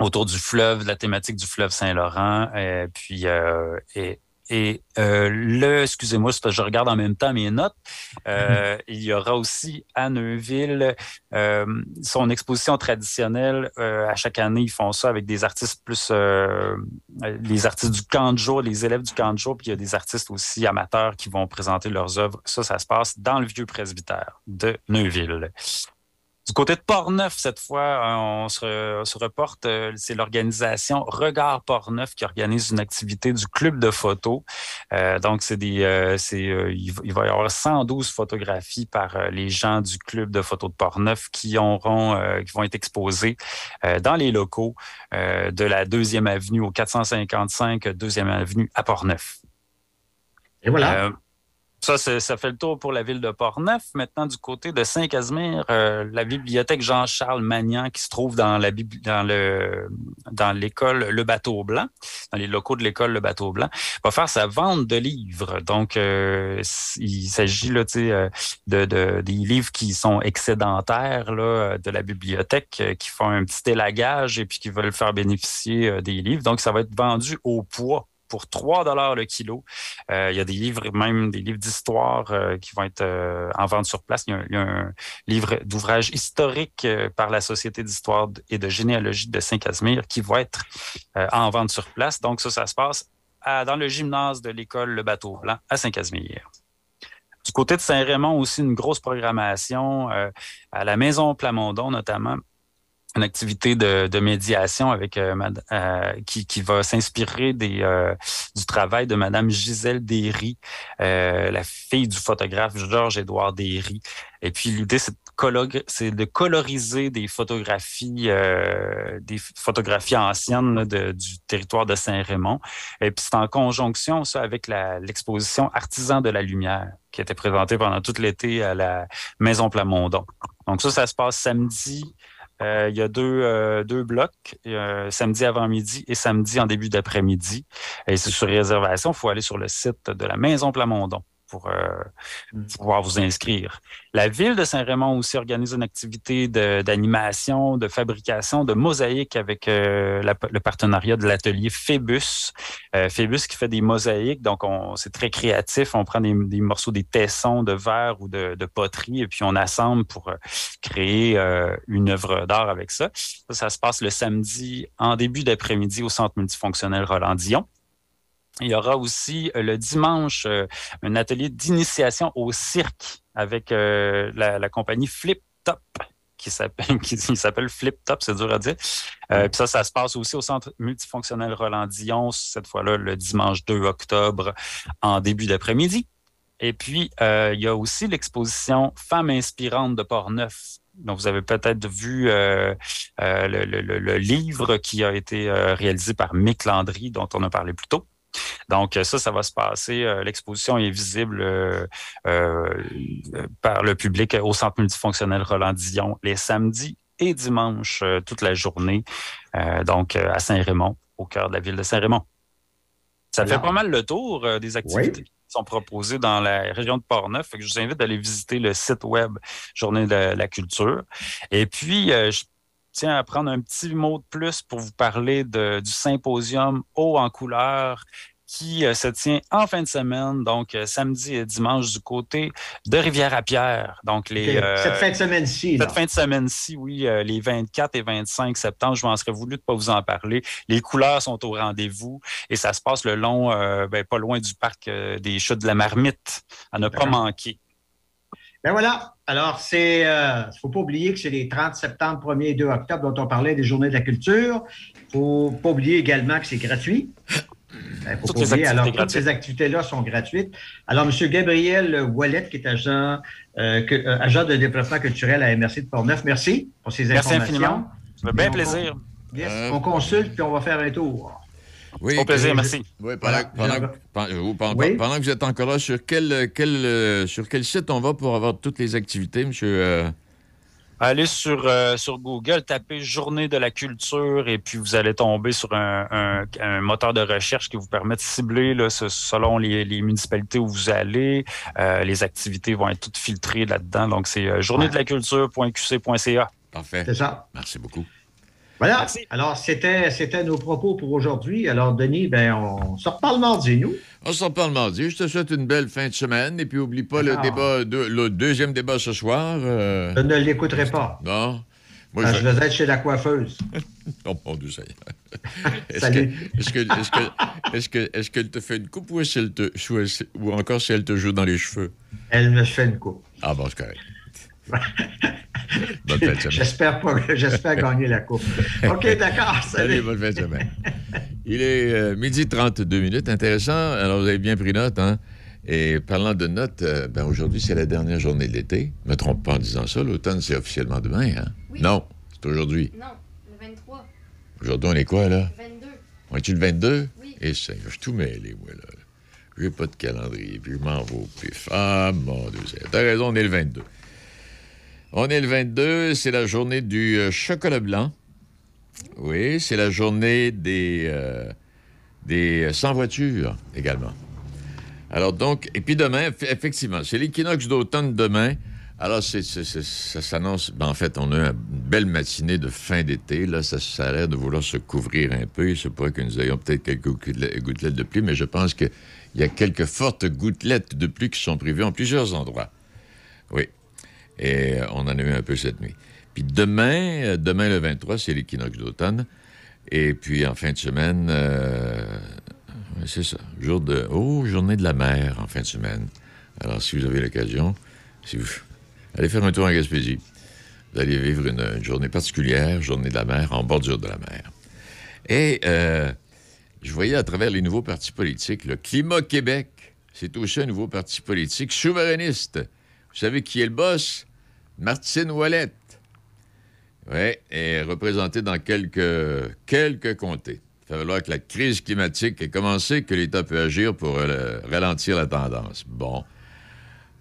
autour du fleuve, la thématique du fleuve Saint-Laurent, puis et et euh, le, excusez-moi, je regarde en même temps mes notes, euh, il y aura aussi à Neuville euh, son exposition traditionnelle. à chaque année, ils font ça avec des artistes plus les artistes du jour, les élèves du jour, puis il y a des artistes aussi amateurs qui vont présenter leurs œuvres. Ça, ça se passe dans le vieux presbytère de Neuville. Du côté de Portneuf, cette fois, on se, reporte, euh, c'est l'organisation Regard Portneuf qui organise une activité du club de photos. Euh, donc, c'est des, euh, c'est, il, va y avoir 112 photographies par les gens du club de photos de Portneuf qui auront, qui vont être exposées dans les locaux de la deuxième avenue au 455 deuxième avenue à Portneuf. Et voilà. Ça, ça fait le tour pour la ville de Portneuf. Maintenant, du côté de Saint-Casimir, euh, la bibliothèque Jean-Charles Magnan, qui se trouve dans la dans le dans l'école Le Bateau Blanc, dans les locaux de l'école Le Bateau Blanc, va faire sa vente de livres. Donc, euh, il s'agit là, euh, de, de, des livres qui sont excédentaires là, de la bibliothèque, qui font un petit élagage et puis qui veulent faire bénéficier des livres. Donc, ça va être vendu au poids pour 3 dollars le kilo. Euh, il y a des livres, même des livres d'histoire euh, qui vont être euh, en vente sur place. Il y a, un livre d'ouvrage historique par la Société d'histoire et de généalogie de Saint-Casimir qui va être en vente sur place. Donc ça, ça se passe dans le gymnase de l'école Le Bateau Blanc à Saint-Casimir. Du côté de Saint-Raymond, aussi une grosse programmation à la Maison Plamondon notamment une activité de, médiation avec euh, euh, qui, qui, va s'inspirer des euh, du travail de Madame Gisèle Derry, la fille du photographe Georges-Édouard Derry. Et puis l'idée, c'est de, de coloriser des photographies, des photographies anciennes du territoire de Saint-Raymond. Et puis c'est en conjonction ça avec l'exposition Artisans de la lumière qui était présentée pendant tout l'été à la Maison Plamondon. Donc ça, ça se passe samedi euh, il y a deux, euh, deux blocs, samedi avant-midi et samedi en début d'après-midi. Et c'est sur réservation, il faut aller sur le site de la Maison Plamondon pour euh, mm. pouvoir vous inscrire. La ville de Saint-Raymond aussi organise une activité d'animation, de, fabrication, de mosaïques avec euh, le partenariat de l'atelier Phébus. Euh, Phébus qui fait des mosaïques, donc c'est très créatif. On prend des, morceaux, des tessons de verre ou de, de, poterie et puis on assemble pour créer une œuvre d'art avec ça. ça. Ça se passe le samedi en début d'après-midi au Centre multifonctionnel Roland-Dion. Il y aura aussi euh, le dimanche euh, un atelier d'initiation au cirque avec euh, la, compagnie Flip Top qui s'appelle *laughs* qui, s'appelle Flip Top, c'est dur à dire. puis ça, ça se passe aussi au centre multifonctionnel Roland Dion, cette fois-là le dimanche 2 octobre en début d'après-midi. Et puis il y a aussi l'exposition Femmes inspirantes de Port-Neuf dont vous avez peut-être vu le, le, livre qui a été réalisé par Mick Landry, dont on a parlé plus tôt. Donc, ça, ça va se passer. Euh, l'exposition est visible euh, euh, par le public au Centre multifonctionnel Roland-Dion les samedis et dimanches toute la journée, donc à Saint-Raymond, au cœur de la ville de Saint-Raymond. Ça fait pas mal le tour des activités qui sont proposées dans la région de Portneuf. je vous invite d'aller visiter le site web Journée de la Culture. Et puis, je tiens à prendre un petit mot de plus pour vous parler du symposium Eau en couleur qui euh, se tient en fin de semaine, donc euh, samedi et dimanche du côté de Rivière-à-Pierre. Donc les euh, cette fin de semaine-ci. Cette fin de semaine-ci, oui, les 24 et 25 septembre, je m'en serais voulu de pas vous en parler. Les couleurs sont au rendez-vous et ça se passe le long, ben, pas loin du parc des Chutes de la Marmite, à ne pas manquer. Ben voilà. Alors, c'est, il faut pas oublier que c'est les 30 septembre, 1er et 2 octobre dont on parlait des Journées de la culture. Il faut pas oublier également que c'est gratuit. Ben, toutes les Alors, toutes ces activités-là sont gratuites. Alors, M. Gabriel Wallet, qui est agent, euh, euh, agent de développement culturel à MRC de Portneuf, merci pour ces informations. Merci infiniment. Ça fait bien plaisir. Euh, on consulte, puis on va faire un tour. Oui, Au plaisir, merci. Oui, pendant, que vous êtes encore là, sur quel, quel, sur quel site on va pour avoir toutes les activités, M. Allez sur, euh, sur Google, tapez Journée de la culture et puis vous allez tomber sur un, moteur de recherche qui vous permet de cibler là, selon les, municipalités où vous allez. Euh, les activités vont être toutes filtrées là-dedans. Donc, c'est euh, journée de la culture.qc.ca. Parfait. C'est ça. Merci beaucoup. Voilà. Alors, c'était, c'était nos propos pour aujourd'hui. Alors, Denis, ben, on se reparle mardi, nous. On se reparle mardi. Je te souhaite une belle fin de semaine. Et puis, oublie pas le, débat, le deuxième débat ce soir. Euh. Je ne l'écouterai pas. Non? Moi, je... vais être chez la coiffeuse. *laughs* oh mon Dieu, ça y est. *laughs* Salut. est-ce, que, est-ce, que, est-ce, que, est-ce qu'elle te fait une coupe ou, est-ce te, ou encore si elle te joue dans les cheveux? Elle me fait une coupe. Ah bon, c'est correct. *laughs* J'espère pas, j'espère *laughs* gagner la coupe. OK, d'accord. Salut. bonne fin de semaine. Il est euh, midi 32 minutes. Intéressant. Alors, vous avez bien pris note, hein? Et parlant de notes, euh, ben aujourd'hui, c'est la dernière journée de l'été. Ne me trompe pas en disant ça. L'automne, c'est officiellement demain, hein? Non, c'est aujourd'hui. Non, le 23. Aujourd'hui, on est quoi, là? Le 22. On est-tu le 22? Oui. Et ça, je suis tout mêlé, moi, là. J'ai pas de calendrier, puis je m'en vais au pif. Ah, mon Dieu, t'as raison, on est le 22. On est le 22, c'est la journée du euh, chocolat blanc. Oui, c'est la journée des, euh, des sans-voitures également. Alors donc, et puis demain, effectivement, c'est l'équinoxe d'automne demain. Alors, ça s'annonce. Ben, en fait, on a une belle matinée de fin d'été. Là, ça, ça a l'air de vouloir se couvrir un peu. Il se pourrait que nous ayons peut-être quelques gouttelettes de pluie, mais je pense qu'il y a quelques fortes gouttelettes de pluie qui sont prévues en plusieurs endroits. Et euh, on en a eu un peu cette nuit. Puis demain, euh, demain le 23, c'est l'équinoxe d'automne. Et puis en fin de semaine, euh, c'est ça, jour de, oh, journée de la mer en fin de semaine. Alors si vous avez l'occasion, *laughs* allez faire un tour en Gaspésie, vous allez vivre une, journée particulière, journée de la mer, en bordure de la mer. Et je voyais à travers les nouveaux partis politiques, le Climat Québec, c'est aussi un nouveau parti politique souverainiste. Vous savez qui est le boss? Martine Ouellette. Oui, est représentée dans quelques, quelques comtés. Il va falloir que la crise climatique ait commencé, que l'État peut agir pour ralentir la tendance. Bon.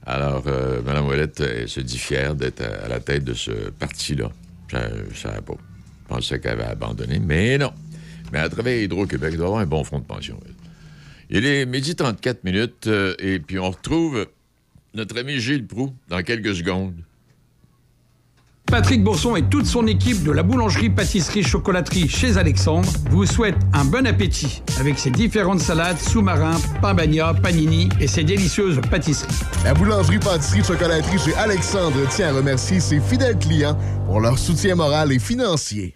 Alors, euh, Mme Ouellette se dit fière d'être à, la tête de ce parti-là. Je ne savais pas. Je pensais qu'elle avait abandonné, mais non. Mais à travers Hydro-Québec, il doit avoir un bon fonds de pension. Il est midi 34 minutes, euh, et puis on retrouve notre ami Gilles Proux dans quelques secondes. Patrick Bourson et toute son équipe de la boulangerie, pâtisserie, chocolaterie chez Alexandre vous souhaitent un bon appétit avec ses différentes salades, sous-marins, pain panini et ses délicieuses pâtisseries. La boulangerie, pâtisserie, chocolaterie chez Alexandre tient à remercier ses fidèles clients pour leur soutien moral et financier.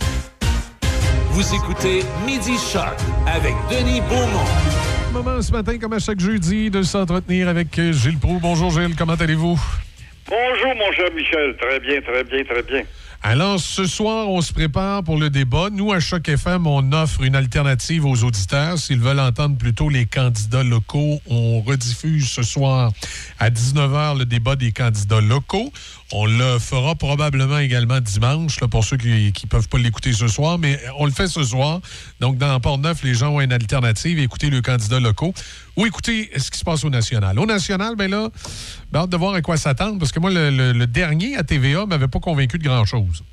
Vous écoutez Midi Shark avec Denis Beaumont. Moment ce matin, comme à chaque jeudi, de s'entretenir avec Gilles Proux. Bonjour Gilles, comment allez-vous? Bonjour mon cher Michel, très bien, très bien, très bien. Alors, ce soir, on se prépare pour le débat. Nous, à Choc FM, on offre une alternative aux auditeurs. S'ils veulent entendre plutôt les candidats locaux, on rediffuse ce soir à 19h le débat des candidats locaux. On le fera probablement également dimanche, là, pour ceux qui ne peuvent pas l'écouter ce soir, mais on le fait ce soir. Donc, dans Port-Neuf, les gens ont une alternative. Écoutez le candidat locaux ou écoutez ce qui se passe au national. Au national, bien là, ben, hâte de voir à quoi s'attendre, parce que moi, le, dernier à TVA m'avait pas convaincu de grand-chose.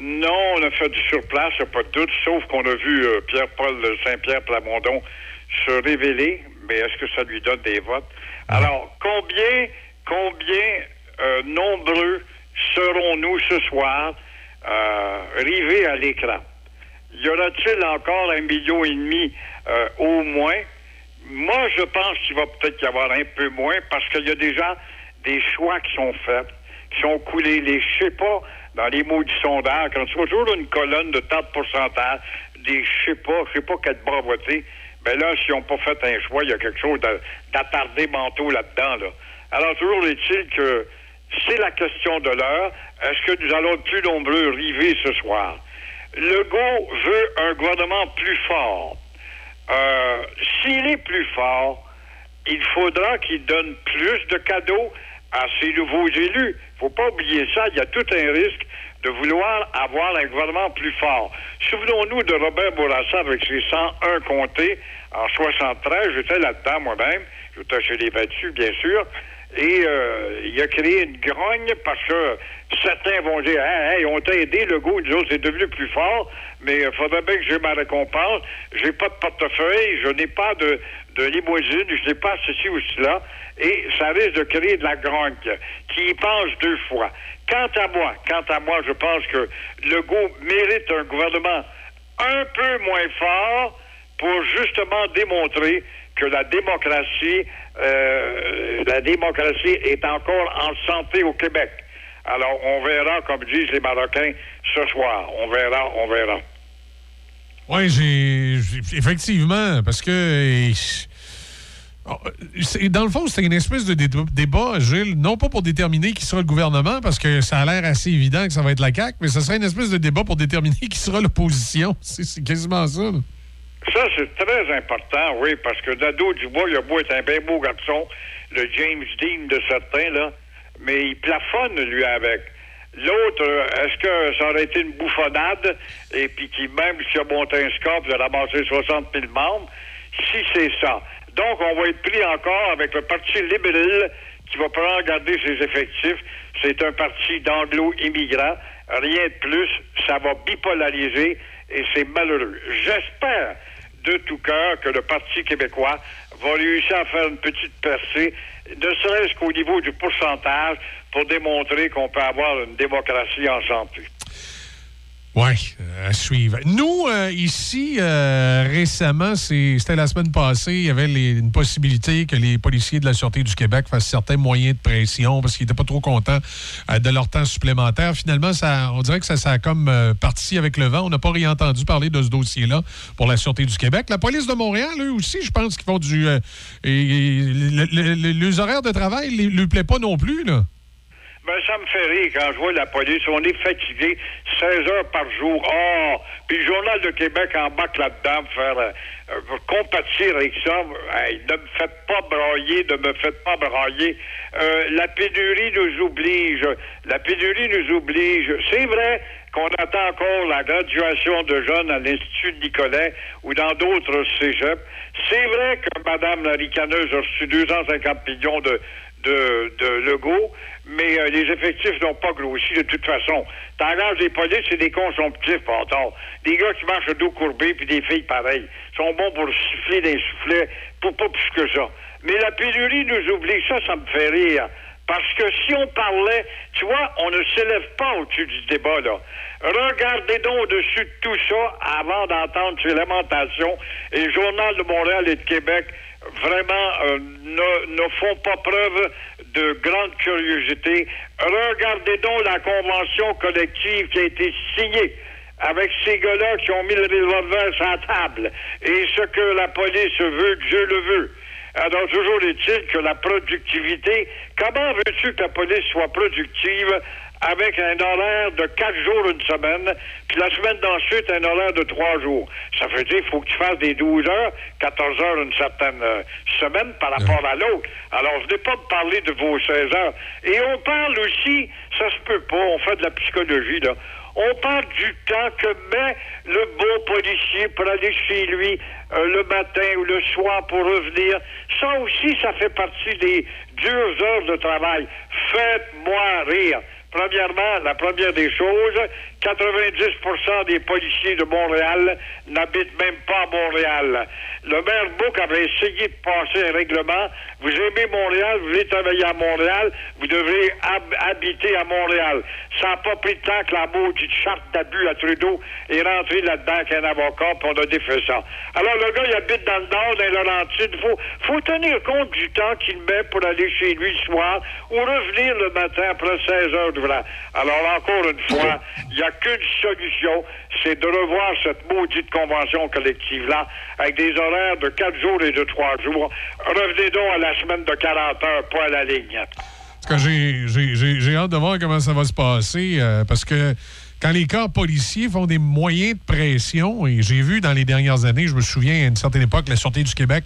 Non, on a fait du surplace, il n'y a pas de doute, sauf qu'on a vu euh, Pierre-Paul Saint-Pierre Plamondon se révéler, mais est-ce que ça lui donne des votes? Alors, combien, combien euh, nombreux serons-nous ce soir euh, rivés à l'écran? Y aura-t-il encore un million et demi euh, au moins? Moi, je pense qu'il va peut-être y avoir un peu moins parce qu'il y a déjà des choix qui sont faits, qui sont coulés. Les, je sais pas, dans les mots du sondage, quand tu vois toujours une colonne de tant de pourcentage, des je sais pas, je sais pas quelle bras voter, ben là, s'ils n'ont pas fait un choix, il y a quelque chose d'attardé manteau là-dedans, là. Alors, toujours est-il que c'est la question de l'heure. est-ce que nous allons être plus nombreux rivés ce soir? Legault veut un gouvernement plus fort. Euh, S'il est plus fort, il faudra qu'il donne plus de cadeaux à ses nouveaux élus. faut pas oublier ça. Il y a tout un risque de vouloir avoir un gouvernement plus fort. Souvenons-nous de Robert Bourassa avec ses 101 comtés en 73. J'étais là-dedans moi-même. J'étais chez les battus, bien sûr. Et euh, il a créé une grogne parce que certains vont dire Hey, hey on t'a aidé, le goût, nous autres, c'est devenu plus fort, mais il faudrait bien que j'ai ma récompense. J'ai pas de portefeuille, je n'ai pas de, de limousine, je n'ai pas ceci ou cela. Et ça risque de créer de la grogne qui y pense deux fois. Quant à moi, quant à moi, je pense que le goût mérite un gouvernement un peu moins fort pour justement démontrer que la démocratie, euh, la démocratie est encore en santé au Québec. Alors, on verra, comme disent les Marocains, ce soir. On verra, on verra. Oui, j'ai. Effectivement, parce que. Oh, dans le fond, c'est une espèce de débat, Gilles, non pas pour déterminer qui sera le gouvernement, parce que ça a l'air assez évident que ça va être la CAQ, mais ce serait une espèce de débat pour déterminer *laughs* qui sera l'opposition. C'est quasiment ça. Ça, c'est très important, oui, parce que Dado Dubois, il a beau être un bien beau garçon, le James Dean de certains, là, mais il plafonne, lui, avec. L'autre, est-ce que ça aurait été une bouffonnade, et puis qui, même s'il a monté un score, il a ramassé 60 000 membres? Si c'est ça. Donc, on va être pris encore avec le Parti libéral qui va prendre garder ses effectifs. C'est un parti d'anglo-immigrants. Rien de plus. Ça va bipolariser et c'est malheureux. J'espère de tout cœur que le Parti québécois va réussir à faire une petite percée, ne serait-ce qu'au niveau du pourcentage, pour démontrer qu'on peut avoir une démocratie en santé. Oui, euh, à suivre. Nous, euh, ici, euh, récemment, c'était la semaine passée, il y avait une possibilité que les policiers de la Sûreté du Québec fassent certains moyens de pression parce qu'ils n'étaient pas trop contents de leur temps supplémentaire. Finalement, ça, on dirait que ça, ça a comme parti avec le vent. On n'a pas réentendu parler de ce dossier-là pour la Sûreté du Québec. La police de Montréal, eux aussi, je pense qu'ils font du... les horaires de travail ne lui plaît pas non plus, là. Ben, ça me fait rire quand je vois la police. On est fatigué 16 heures par jour. Oh! Puis le Journal de Québec embarque là-dedans pour faire euh, compatir avec ça. ne me faites pas brailler, ne me faites pas brailler. Euh, la pénurie nous oblige. La pénurie nous oblige. C'est vrai qu'on attend encore la graduation de jeunes à l'Institut Nicolet ou dans d'autres cégeps. C'est vrai que Mme la ricaneuse a reçu 250 millions de, de, de mais euh, les effectifs n'ont pas grossi de toute façon. T'engages des polices et des consomptifs, pardon. Des gars qui marchent le dos courbé, puis des filles pareilles. sont bons pour siffler des soufflets, pour pas plus que ça. Mais la pénurie nous oublie. Ça, ça me fait rire. Parce que si on parlait, tu vois, on ne s'élève pas au-dessus du débat, là. Regardez donc au-dessus de tout ça avant d'entendre ces lamentations. Et le Journal de Montréal et de Québec, vraiment, euh, ne, ne font pas preuve de grande curiosité. Regardez donc la convention collective qui a été signée avec ces gars-là qui ont mis le revolver sur la table. Et ce que la police veut, Dieu le veut. Alors, toujours est-il que la productivité, comment veux-tu que la police soit productive avec un horaire de quatre jours une semaine, puis la semaine d'ensuite, un horaire de trois jours. Ça veut dire qu'il faut que tu fasses des 12 heures, 14 heures une certaine euh, semaine par rapport à l'autre. Alors, venez pas me parler de vos 16 heures. Et on parle aussi, ça se peut pas, on fait de la psychologie, là. On parle du temps que met le bon policier pour aller chez lui euh, le matin ou le soir pour revenir. Ça aussi, ça fait partie des dures heures de travail. Faites-moi rire. Premièrement, la première des choses, 90% des policiers de Montréal n'habitent même pas à Montréal. Le maire Bouc avait essayé de passer un règlement. Vous aimez Montréal, vous voulez travailler à Montréal, vous devez habiter à Montréal. Ça n'a pas pris de temps que la maudite charte d'abus à Trudeau est rentrée là-dedans avec un avocat, pour on a ça. Alors, le gars, il habite dans le nord, dans Laurentides. Il faut, faut tenir compte du temps qu'il met pour aller chez lui le soir ou revenir le matin après 16 heures de alors, encore une fois, il n'y a qu'une solution, c'est de revoir cette maudite convention collective-là avec des horaires de quatre jours et de trois jours. Revenez donc à la semaine de 40 heures, pas à la ligne. J'ai hâte de voir comment ça va se passer euh, parce que quand les corps policiers font des moyens de pression, et j'ai vu dans les dernières années, je me souviens à une certaine époque, la Sûreté du Québec,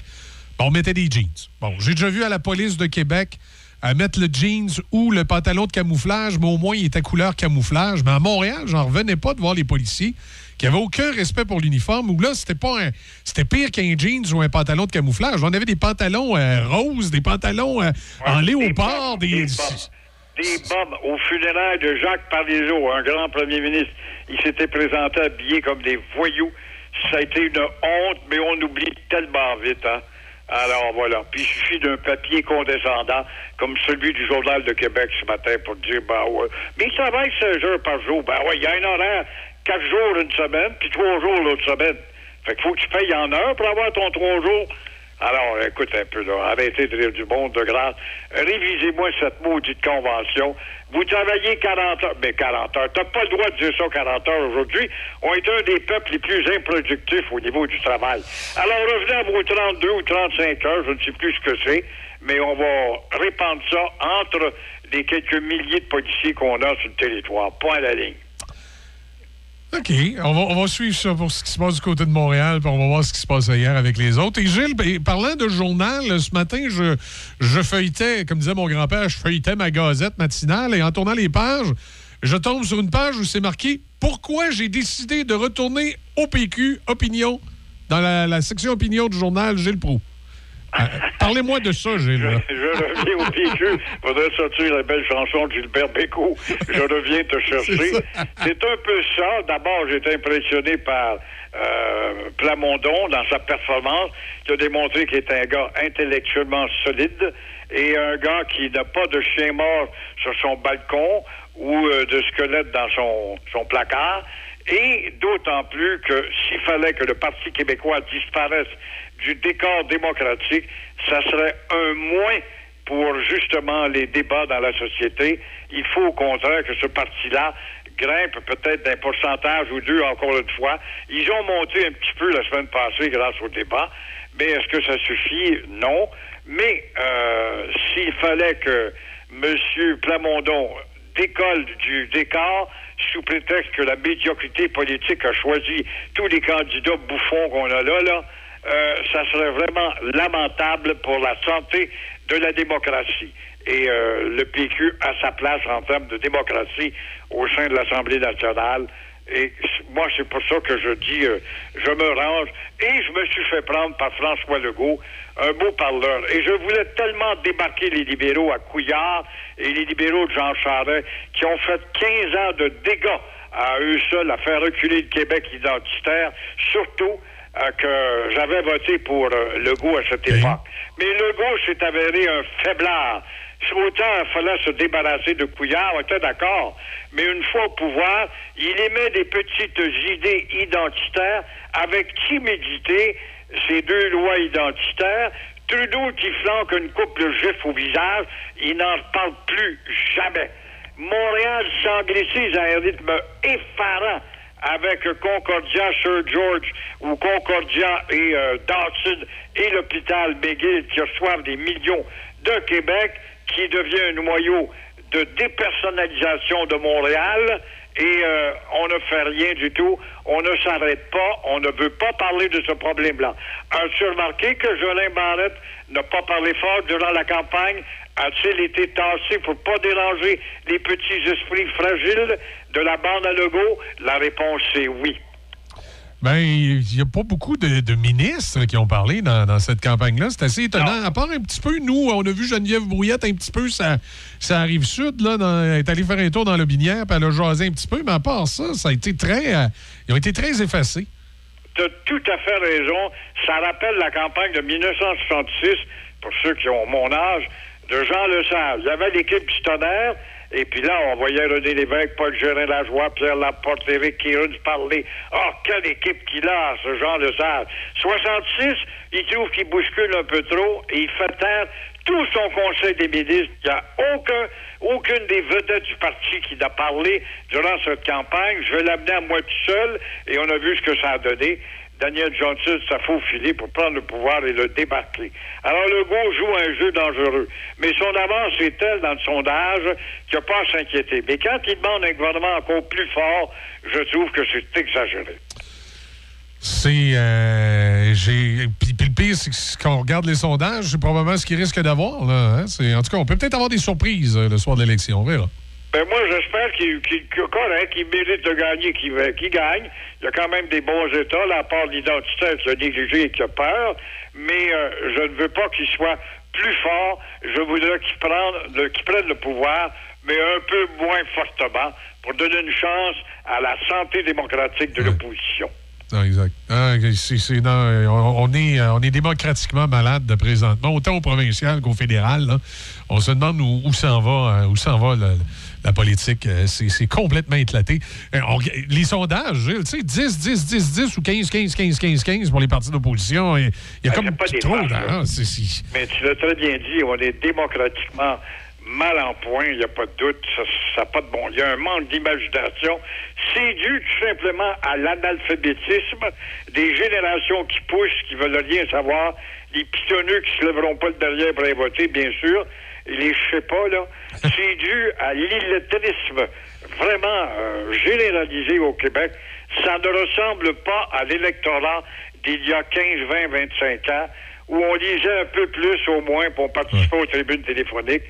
bon, on mettait des jeans. Bon, j'ai déjà vu à la police de Québec à mettre le jeans ou le pantalon de camouflage, mais au moins il était couleur camouflage. Mais à Montréal, j'en revenais pas de voir les policiers qui n'avaient aucun respect pour l'uniforme, où là, c'était pas un- C'était pire qu'un jeans ou un pantalon de camouflage. On avait des pantalons euh, roses, des pantalons euh, en léopard, des. Des bombes aux funérailles de Jacques Parizeau, un grand premier ministre. Il s'était présenté habillé comme des voyous. Ça a été une honte, mais on oublie tellement vite, hein. Alors voilà. Puis il suffit d'un papier condescendant comme celui du Journal de Québec ce matin pour dire ben ouais. Mais il travaille 16 heures par jour. Ben ouais, il y a un horaire, quatre jours une semaine, puis trois jours l'autre semaine. Fait qu'il faut que tu payes en heure pour avoir ton trois jours. Alors, écoute un peu, là. Arrêtez de rire du monde, de grâce. Révisez-moi cette maudite convention. Vous travaillez 40 heures. Mais 40 heures. T'as pas le droit de dire ça 40 heures aujourd'hui. On est un des peuples les plus improductifs au niveau du travail. Alors, revenez à vos 32 ou 35 heures. Je ne sais plus ce que c'est. Mais on va répandre ça entre les quelques milliers de policiers qu'on a sur le territoire. Point à la ligne. OK. On va, suivre ça pour ce qui se passe du côté de Montréal, puis on va voir ce qui se passe ailleurs avec les autres. Et Gilles, ben, parlant de journal, ce matin, je, je feuilletais, comme disait mon grand-père, je feuilletais ma gazette matinale et en tournant les pages, je tombe sur une page où c'est marqué Pourquoi j'ai décidé de retourner au PQ Opinion, dans la, la section Opinion du journal Gilles Proux. Euh, Parlez-moi de ça, Gilles. Je reviens au PQ. Faudrait sortir la belle chanson de Gilbert Bécaud. Je reviens te *laughs* chercher. C'est un peu ça. D'abord, j'ai été impressionné par euh, Plamondon dans sa performance, qui a démontré qu'il est un gars intellectuellement solide et un gars qui n'a pas de chien mort sur son balcon ou euh, de squelette dans son, son placard. Et d'autant plus que s'il fallait que le Parti québécois disparaisse du décor démocratique, ça serait un moins pour justement les débats dans la société. Il faut au contraire que ce parti-là grimpe peut-être d'un pourcentage ou deux encore une fois. Ils ont monté un petit peu la semaine passée grâce au débat, mais est-ce que ça suffit? Non. Mais euh, s'il fallait que M. Plamondon décolle du décor sous prétexte que la médiocrité politique a choisi tous les candidats bouffons qu'on a là, là, euh, ça serait vraiment lamentable pour la santé de la démocratie. Et euh, le PQ a sa place en termes de démocratie au sein de l'Assemblée nationale. Et moi, c'est pour ça que je dis, euh, je me range. Et je me suis fait prendre par François Legault, un beau parleur. Et je voulais tellement débarquer les libéraux à Couillard et les libéraux de Jean Charest, qui ont fait 15 ans de dégâts à eux seuls, à faire reculer le Québec identitaire, surtout que j'avais voté pour euh, Legault à cette époque. Mais Legault s'est avéré un faiblard. Autant il fallait se débarrasser de Couillard, on était d'accord. Mais une fois au pouvoir, il émet des petites idées identitaires avec timidité ces deux lois identitaires. Trudeau qui flanque une coupe de gifs au visage, il n'en parle plus jamais. Montréal s'anglicise à un rythme effarant avec Concordia, Sir George ou Concordia et euh, Dawson et l'hôpital McGill qui reçoivent des millions de Québec, qui devient un noyau de dépersonnalisation de Montréal et euh, on ne fait rien du tout. On ne s'arrête pas. On ne veut pas parler de ce problème-là. As-tu remarqué que Jolin Barrette n'a pas parlé fort durant la campagne? A-t-il été tassé pour pas déranger les petits esprits fragiles? De la bande à Legault? La réponse c'est oui. Ben, il n'y a pas beaucoup de, de ministres qui ont parlé dans, dans cette campagne-là. C'est assez étonnant. À part un petit peu, nous, on a vu Geneviève Brouillette un petit peu, ça, ça arrive sud, là, dans- elle est allée faire un tour dans le binière, puis elle a jasé un petit peu, mais à part ça, ça a été très. euh, ils ont été très effacés. Tu as tout à fait raison. Ça rappelle la campagne de 1966, pour ceux qui ont mon âge, de Jean Lesage. Il y avait l'équipe du tonnerre, et puis là, on voyait René Lévesque, Paul Gérin-Lajoie, Pierre Laporte, Éric Kiruns parler. Oh, quelle équipe qu'il a, ce Jean Lesage. 66, il trouve qu'il bouscule un peu trop, et il fait taire tout son conseil des ministres. Il n'y a aucun, aucune des vedettes du parti qui n'a parlé durant cette campagne. Je vais l'amener à moi tout seul et on a vu ce que ça a donné. Daniel Johnson faufilé pour prendre le pouvoir et le débarquer. Alors, Legault joue un jeu dangereux. Mais son avance est telle dans le sondage qu'il n'a pas à s'inquiéter. Mais quand il demande un gouvernement encore plus fort, je trouve que c'est exagéré. C'est. euh, j'ai. Puis, le pire, c'est que quand on regarde les sondages, c'est probablement ce qu'il risque d'avoir. Hein. En tout cas, on peut peut-être avoir des surprises euh, le soir de l'élection. On verra. Ben moi, j'espère qu'il qu'il- correct, qu'il mérite de gagner, qu'il gagne. Il y a quand même des bons États, là, à part l'identité qui a négligé et qui a peur. Mais euh, je ne veux pas qu'il soit plus fort. Je voudrais qu'il prenne, le- qu'il prenne le pouvoir, mais un peu moins fortement, pour donner une chance à la santé démocratique de l'opposition. Non, exact. Ah, on, on est, euh, on est démocratiquement malade de présentement, autant au provincial qu'au fédéral. là. On se demande où, où s'en va, euh, où s'en va le- la politique. Euh, C'est complètement éclaté. Euh, on- les sondages, Gilles, tu sais, 10, 10, 10, 10 ou 15, 15, 15, 15, 15 pour les partis d'opposition. Il y a Ah, comme pas des trop. là, là. hein, c'est- Mais tu l'as très bien dit, on est démocratiquement mal en point, il n'y a pas de doute, ça n'a pas de bon. Il y a un manque d'imagination. C'est dû tout simplement à l'analphabétisme des générations qui poussent, qui veulent rien savoir, les pitonneux qui se lèveront pas le derrière pour aller voter, bien sûr, et les je sais pas, là. C'est dû à l'illettrisme vraiment euh, généralisé au Québec. Ça ne ressemble pas à l'électorat d'il y a 15, 20, 25 ans, où on lisait un peu plus au moins pour participer aux tribunes téléphoniques.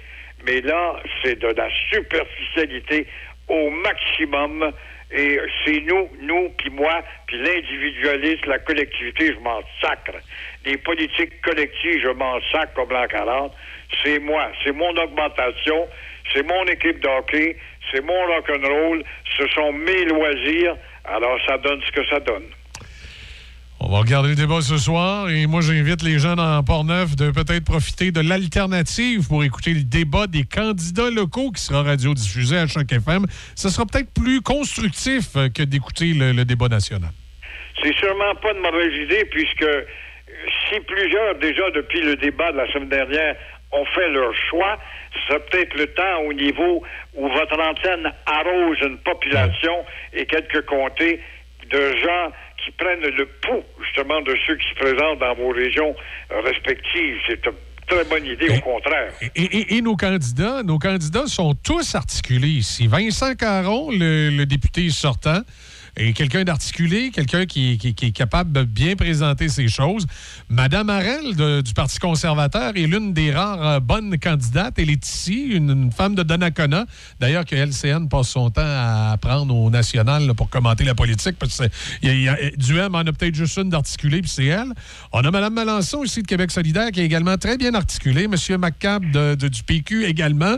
Mais là, c'est de la superficialité au maximum. Et c'est nous, nous, puis moi, puis l'individualisme, la collectivité, je m'en sacre. Les politiques collectives, je m'en sacre comme l'an 40. C'est moi, c'est mon augmentation, c'est mon équipe de hockey, c'est mon rock'n'roll, ce sont mes loisirs. Alors, ça donne ce que ça donne. On va regarder le débat ce soir et moi j'invite les gens dans Port-Neuf de peut-être profiter de l'alternative pour écouter le débat des candidats locaux qui sera radiodiffusé à Choc FM. Ce sera peut-être plus constructif que d'écouter le, le débat national. C'est sûrement pas une mauvaise idée, puisque si plusieurs, déjà depuis le débat de la semaine dernière, ont fait leur choix, ce sera peut-être le temps au niveau où votre antenne arrose une population et quelques comtés de gens qui prennent le pouls, justement, de ceux qui se présentent dans vos régions respectives. C'est une très bonne idée, au contraire. Et, et- et nos candidats, nos candidats sont tous articulés ici. Vincent Caron, le, le député sortant, quelqu'un d'articulé, quelqu'un qui, est capable de bien présenter ses choses. Madame Harel du Parti conservateur est l'une des rares euh, bonnes candidates. Elle est ici, une, femme de Donnacona. D'ailleurs, que LCN passe son temps à apprendre au national pour commenter la politique, parce que y y a- Duhem en a peut-être juste une d'articulée, puis c'est elle. On a Mme Melançon ici de Québec solidaire qui est également très bien articulée. M. McCab de- du PQ également.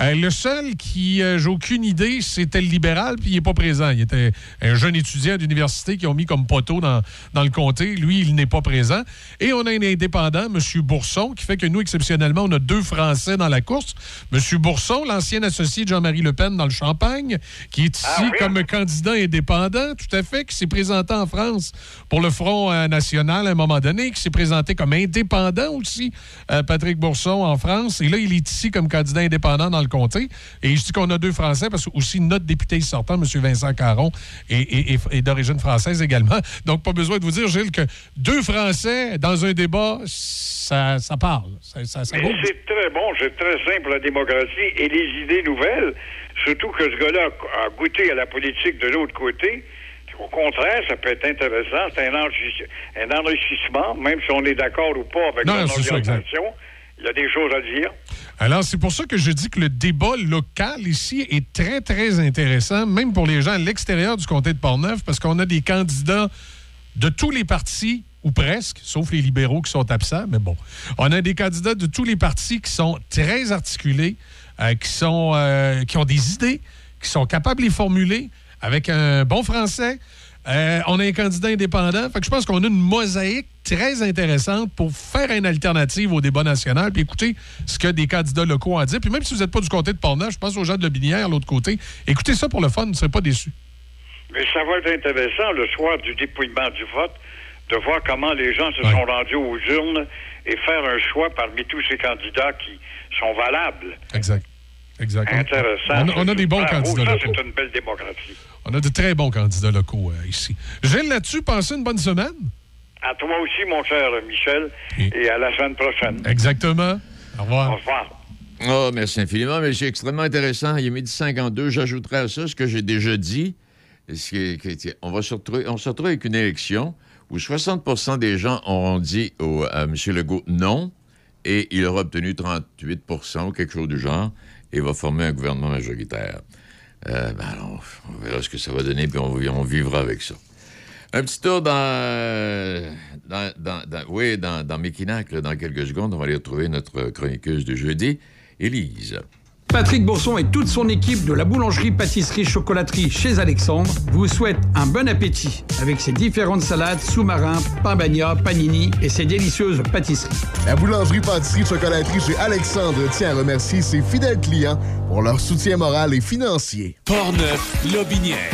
Euh, le seul qui, euh, j'ai aucune idée, c'était le libéral, puis il n'est pas présent. Il était un jeune étudiant d'université qui ont mis comme poteau dans, dans le comté. Lui, il n'est pas présent. Et on a un indépendant, M. Bourson, qui fait que nous, exceptionnellement, on a deux Français dans la course. M. Bourson, l'ancien associé de Jean-Marie Le Pen dans le Champagne, qui est ici comme candidat indépendant, tout à fait, qui s'est présenté en France pour le Front euh, national à un moment donné, qui s'est présenté comme indépendant aussi, euh, Patrick Bourson en France. Et là, il est ici comme candidat indépendant dans le comté. Et je dis qu'on a deux Français parce que aussi notre député sortant, M. Vincent Caron, est, est d'origine française également. Donc, pas besoin de vous dire, Gilles, que deux Français dans un débat, ça, ça parle. Ça, ça, ça Mais bouge. c'est très bon, c'est très simple la démocratie et les idées nouvelles, surtout que ce gars-là a, goûté à la politique de l'autre côté. Au contraire, ça peut être intéressant. C'est un, enrichi- un enrichissement, même si on est d'accord ou pas avec Non, son Il a des choses à dire. Alors, c'est pour ça que je dis que le débat local ici est très, très intéressant, même pour les gens à l'extérieur du comté de Portneuf, parce qu'on a des candidats de tous les partis, ou presque, sauf les libéraux qui sont absents, mais bon. On a des candidats de tous les partis qui sont très articulés, euh, qui, sont, euh, qui ont des idées, qui sont capables de les formuler avec un bon français. Euh, on a un candidat indépendant. Fait que je pense qu'on a une mosaïque très intéressante pour faire une alternative au débat national puis écouter ce que des candidats locaux ont à dire. Puis même si vous n'êtes pas du côté de Portneuf, je pense aux gens de Lobinière, l'autre côté, écoutez ça pour le fun, vous ne serez pas déçus. Mais ça va être intéressant le soir du dépouillement du vote de voir comment les gens se Ouais. sont rendus aux urnes et faire un choix parmi tous ces candidats qui sont valables. Exact. Exactement. Intéressant. On a, on a des bons candidats ça, locaux. c'est une belle démocratie. On a de très bons candidats locaux euh, ici. Gilles, là-dessus, passez une bonne semaine. À toi aussi, mon cher Michel, et à la semaine prochaine. Exactement. Au revoir. Au revoir. Oh, merci infiniment, mais c'est extrêmement intéressant. Il est midi 52. J'ajouterai à ça ce que j'ai déjà dit. On, va se retrouver, on se retrouve avec une élection où 60% des gens auront dit au- à M. Legault non et il aura obtenu 38% ou quelque chose du genre et va former un gouvernement majoritaire. Euh, ben alors, on verra ce que ça va donner, puis on, on vivra avec ça. Un petit tour dans, dans, dans- dans- oui, dans, dans Mekinac, là, dans quelques secondes. On va aller retrouver notre chroniqueuse de jeudi, Élise. Patrick Bourson et toute son équipe de la boulangerie, pâtisserie, chocolaterie chez Alexandre vous souhaitent un bon appétit avec ses différentes salades, sous-marins, pain bagna, panini et ses délicieuses pâtisseries. La boulangerie, pâtisserie, chocolaterie chez Alexandre tient à remercier ses fidèles clients pour leur soutien moral et financier. Portneuf, Lobinière.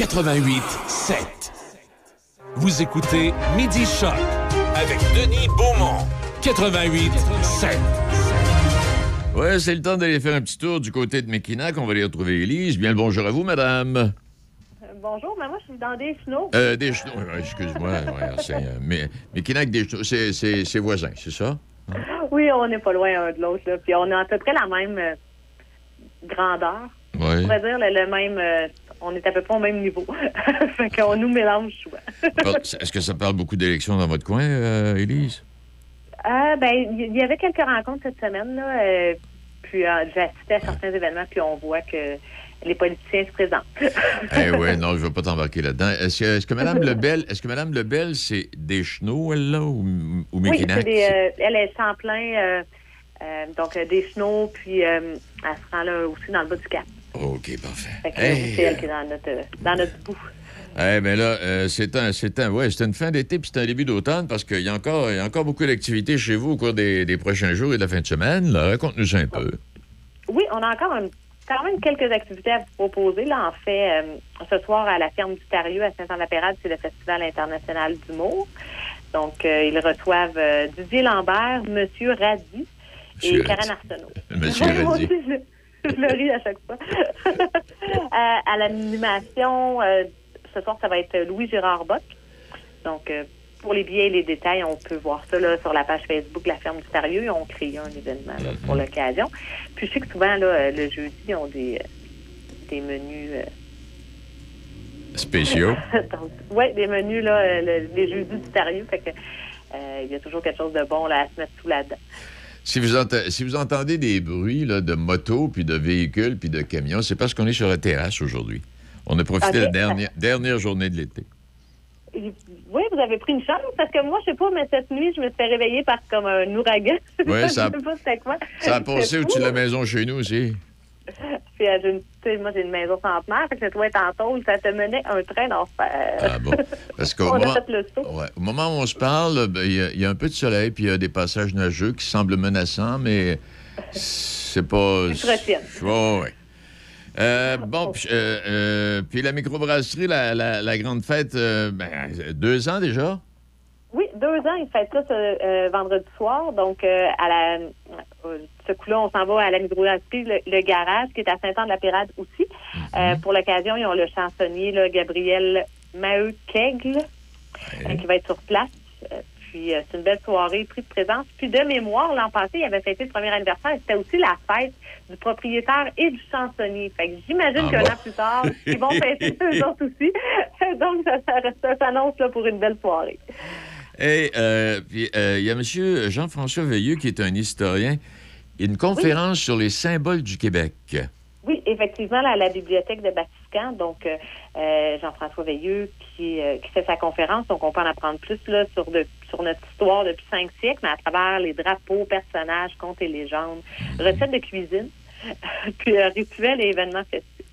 88 7. Vous écoutez Midi Choc avec Denis Beaumont. 88 7. Ouais, c'est le temps d'aller faire un petit tour du côté de Mekinac. On va aller retrouver Élise. Bien le bonjour à vous, madame. Euh, Bonjour, mais moi, je suis dans des snows. Euh, des Chenaux- ouais, Excuse-moi. *laughs* ouais, c'est, euh, mais Mekinac, des Chenaux, c'est, c'est, c'est voisin, c'est ça? Oui, on n'est pas loin un de l'autre. là. Puis on a à peu près la même euh, grandeur. Oui. On pourrait dire le, le même. On est à peu près au même niveau. *laughs* fait qu'on nous mélange souvent. *laughs* Est-ce que ça parle beaucoup d'élections dans votre coin, euh, Élise? Euh, ben, il y, avait quelques rencontres cette semaine, là. euh, puis euh, j'ai assisté à certains événements, puis on voit que les politiciens se présentent. *laughs* Eh oui, non, je ne veux pas t'embarquer là-dedans. Est-ce que, Mme Lebel, est-ce que Mme Lebel, c'est des chenaux, elle, là, ou, ou oui, des, euh, elle est Champlain, euh, euh, donc des chenaux, puis elle se rend là aussi dans le bas du cap. OK, parfait. Fait que Hey, c'est elle qui est dans notre, euh, dans notre bout. Eh bien là, euh, c'est un, c'est un, ouais, c'est une fin d'été puis c'est un début d'automne parce qu'il y, a encore- il y a encore beaucoup d'activités chez vous au cours des, des prochains jours et de la fin de semaine. là. Raconte-nous un peu. Oui, on a encore un- quand même quelques activités à vous proposer. Là, en fait, euh, ce soir, à la ferme du Tarieux à Saint-Anne-la-Pérade, c'est le Festival international d'humour. Donc, euh, ils reçoivent euh, Didier Lambert, Monsieur Radi et Karen. Arsenault. Monsieur *laughs* Radi. *laughs* je, le ris à chaque fois. à *laughs* à l'animation, euh, ce soir, ça va être Louis-Gérard Bock. Donc, euh, pour les billets et les détails, on peut voir ça là, sur la page Facebook La Ferme du Tarieux. Ils ont créé un événement là, pour l'occasion. Puis je sais que souvent, là, euh, le jeudi, ils ont des, euh, des menus. Spéciaux. *laughs* oui, des menus, là, euh, le- les jeudis du Tarieux. Fait que euh, il y a toujours quelque chose de bon là, à se mettre sous la dent. Si vous, si vous entendez des bruits là, de motos, puis de véhicules, puis de camions, c'est parce qu'on est sur la terrasse aujourd'hui. On a profité de la dernière, dernière journée de l'été. Oui, vous avez pris une chance parce que moi, je sais pas, mais cette nuit, je me suis fait réveiller par comme un ouragan. Ouais, *laughs* ça a- je sais pas c'était quoi. Ça a passé au-dessus de la maison chez nous aussi. *laughs* Puis, euh, j'ai une- tu sais, moi, j'ai une maison centenaire, fait que le toit est en tôle, ça te menait un train d'enfer. Ah bon? Parce qu'au *laughs* moment, ouais, au moment où on se parle, ben, il y, a- il y a un peu de soleil, puis il y a des passages nuageux qui semblent menaçants, mais c'est pas... Ouais, ouais. Euh, bon, puis, euh, euh, puis la microbrasserie, la, la, la grande fête, euh, ben, deux ans déjà? Oui, deux ans, ils fêtent ça ce vendredi soir. Donc, à la, ce coup-là, on s'en va à la microbrasserie, le, le garage, qui est à Saint-Anne-de-la-Pérade aussi. Euh, pour l'occasion, ils ont le chansonnier, là, Gabriel Maheu-Kegle, euh, qui va être sur place. Euh, puis, euh, c'est une belle soirée, prix de présence. Puis, de mémoire, l'an passé, il avait fêté le premier anniversaire. et C'était aussi la fête du propriétaire et du chansonnier. Fait que j'imagine Ah qu'un bon? an plus tard, ils vont fêter *laughs* eux autres aussi. *laughs* Donc, ça, ça, ça s'annonce là, pour une belle soirée. Et euh, puis euh, il y a M. Jean-François Veilleux, qui est un historien, une conférence sur les symboles du Québec. Oui, effectivement, là, à la bibliothèque de Vatican, donc euh, euh, Jean-François Veilleux qui, euh, fait sa conférence, donc on peut en apprendre plus là, sur, notre histoire depuis cinq siècles, mais à travers les drapeaux, personnages, contes et légendes, recettes de cuisine, *laughs* puis euh, rituels et événements festifs.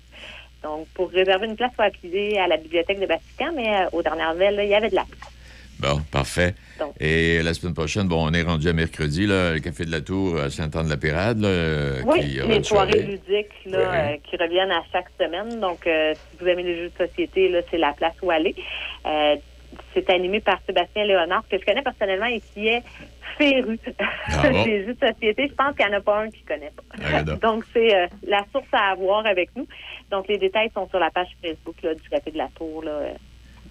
Donc, pour réserver une place, il faut appeler à la bibliothèque de Vatican, mais euh, aux dernières il y avait de la place. Bon, parfait. Donc. Et la semaine prochaine, bon, on est rendu à mercredi, là, le Café de la Tour à Saint-Anne-de-la-Pérade, là, euh, Oui, qui les soirées soirée. ludiques là, euh, qui reviennent à chaque semaine. Donc, euh, si vous aimez les jeux de société, là, c'est la place où aller. Euh, c'est animé par Sébastien Léonard, que je connais personnellement et qui est féru Ah *laughs* bon? des jeux de société. Je pense qu'il n'y en a pas un qui ne connaît pas. Ah, donc. *laughs* Donc, c'est euh, la source à avoir avec nous. Donc, les détails sont sur la page Facebook là, du Café de la Tour là,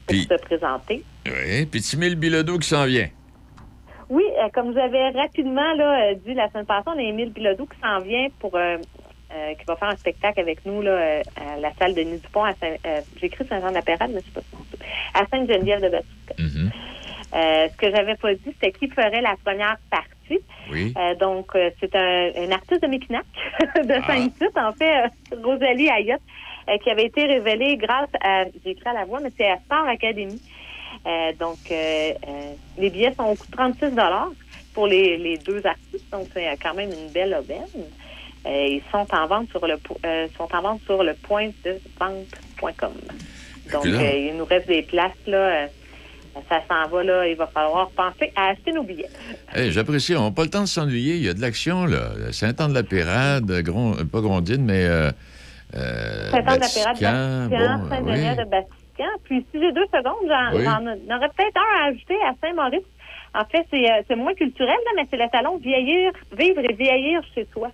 pour se présenter. Oui, puis Timil Bilodeau qui s'en vient. Oui, euh, comme vous avez rapidement là, euh, dit la semaine passée, on a Émile Bilodeau qui s'en vient pour euh, euh, qui va faire un spectacle avec nous là, à la salle de Nid-du-Pont à Saint j'ai écrit Saint-Jean-de-la-Pérade, mais c'est pas ça. À Sainte-Geneviève-de-Baptiste. Mhm. Euh, ce que j'avais pas dit, c'était qui ferait la première partie. Oui. Euh, donc, euh, c'est un, un artiste de Mépinac, *laughs* de Ah. Saint-Tite, en fait, euh, Rosalie Ayotte, euh, qui avait été révélée grâce à, j'ai écrit à la voix, mais c'est à Star Academy. Euh, donc, euh, les billets sont au coût de 36 pour les, les deux artistes, donc c'est quand même une belle aubaine. Ils sont en vente sur le po- euh, sont en vente sur le point de vente.com. Donc, il nous reste des places là. ça s'en va là. Il va falloir penser à acheter nos billets. Hey, J'apprécie. On n'a pas le temps de s'ennuyer. Il y a de l'action, là. Saint-Anne-de-la-Pérade, Gron... pas Grondine, mais. Euh, euh, Batican, Bastien, bon, Saint-Denis oui. de Bastien. Puis, si j'ai deux secondes, j'en Oui. aurais peut-être un à ajouter à Saint-Maurice. En fait, c'est euh, c'est moins culturel, là, mais c'est le salon Vieillir, Vivre et vieillir chez soi.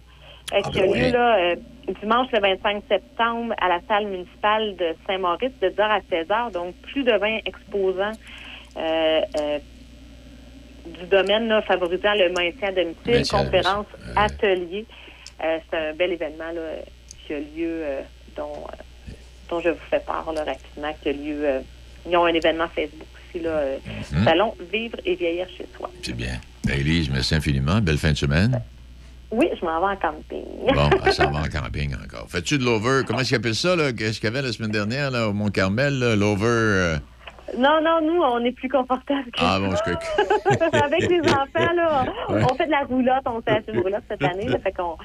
euh, Ah, qui ben a oui. lieu là, euh, dimanche le 25 septembre à la salle municipale de Saint-Maurice de 10h à 16h. Donc, plus de 20 exposants euh, du domaine là, favorisant le maintien à domicile, conférences, ateliers. C'est un bel événement là, qui a lieu, euh, dont, euh, dont je vous fais part là, rapidement, qui a lieu. euh, ils ont un événement Facebook aussi, là, Mhm. Salon Vivre et vieillir chez soi. C'est bien. Ben, Élise, merci infiniment. Belle fin de semaine. Oui, je m'en vais en camping. Bon, elle s'en va en *laughs* camping encore. Fais-tu de l'over? Comment est-ce qu'ils appellent ça, là? Qu'est-ce qu'il y avait la semaine dernière, là, au Mont-Carmel, l'over? euh, Non, non, nous, on est plus confortable que Ah, bon, c'est que. *laughs* Avec les enfants, là, on, Ouais. on fait de la roulotte, on s'est acheté une roulotte cette année, là, fait qu'on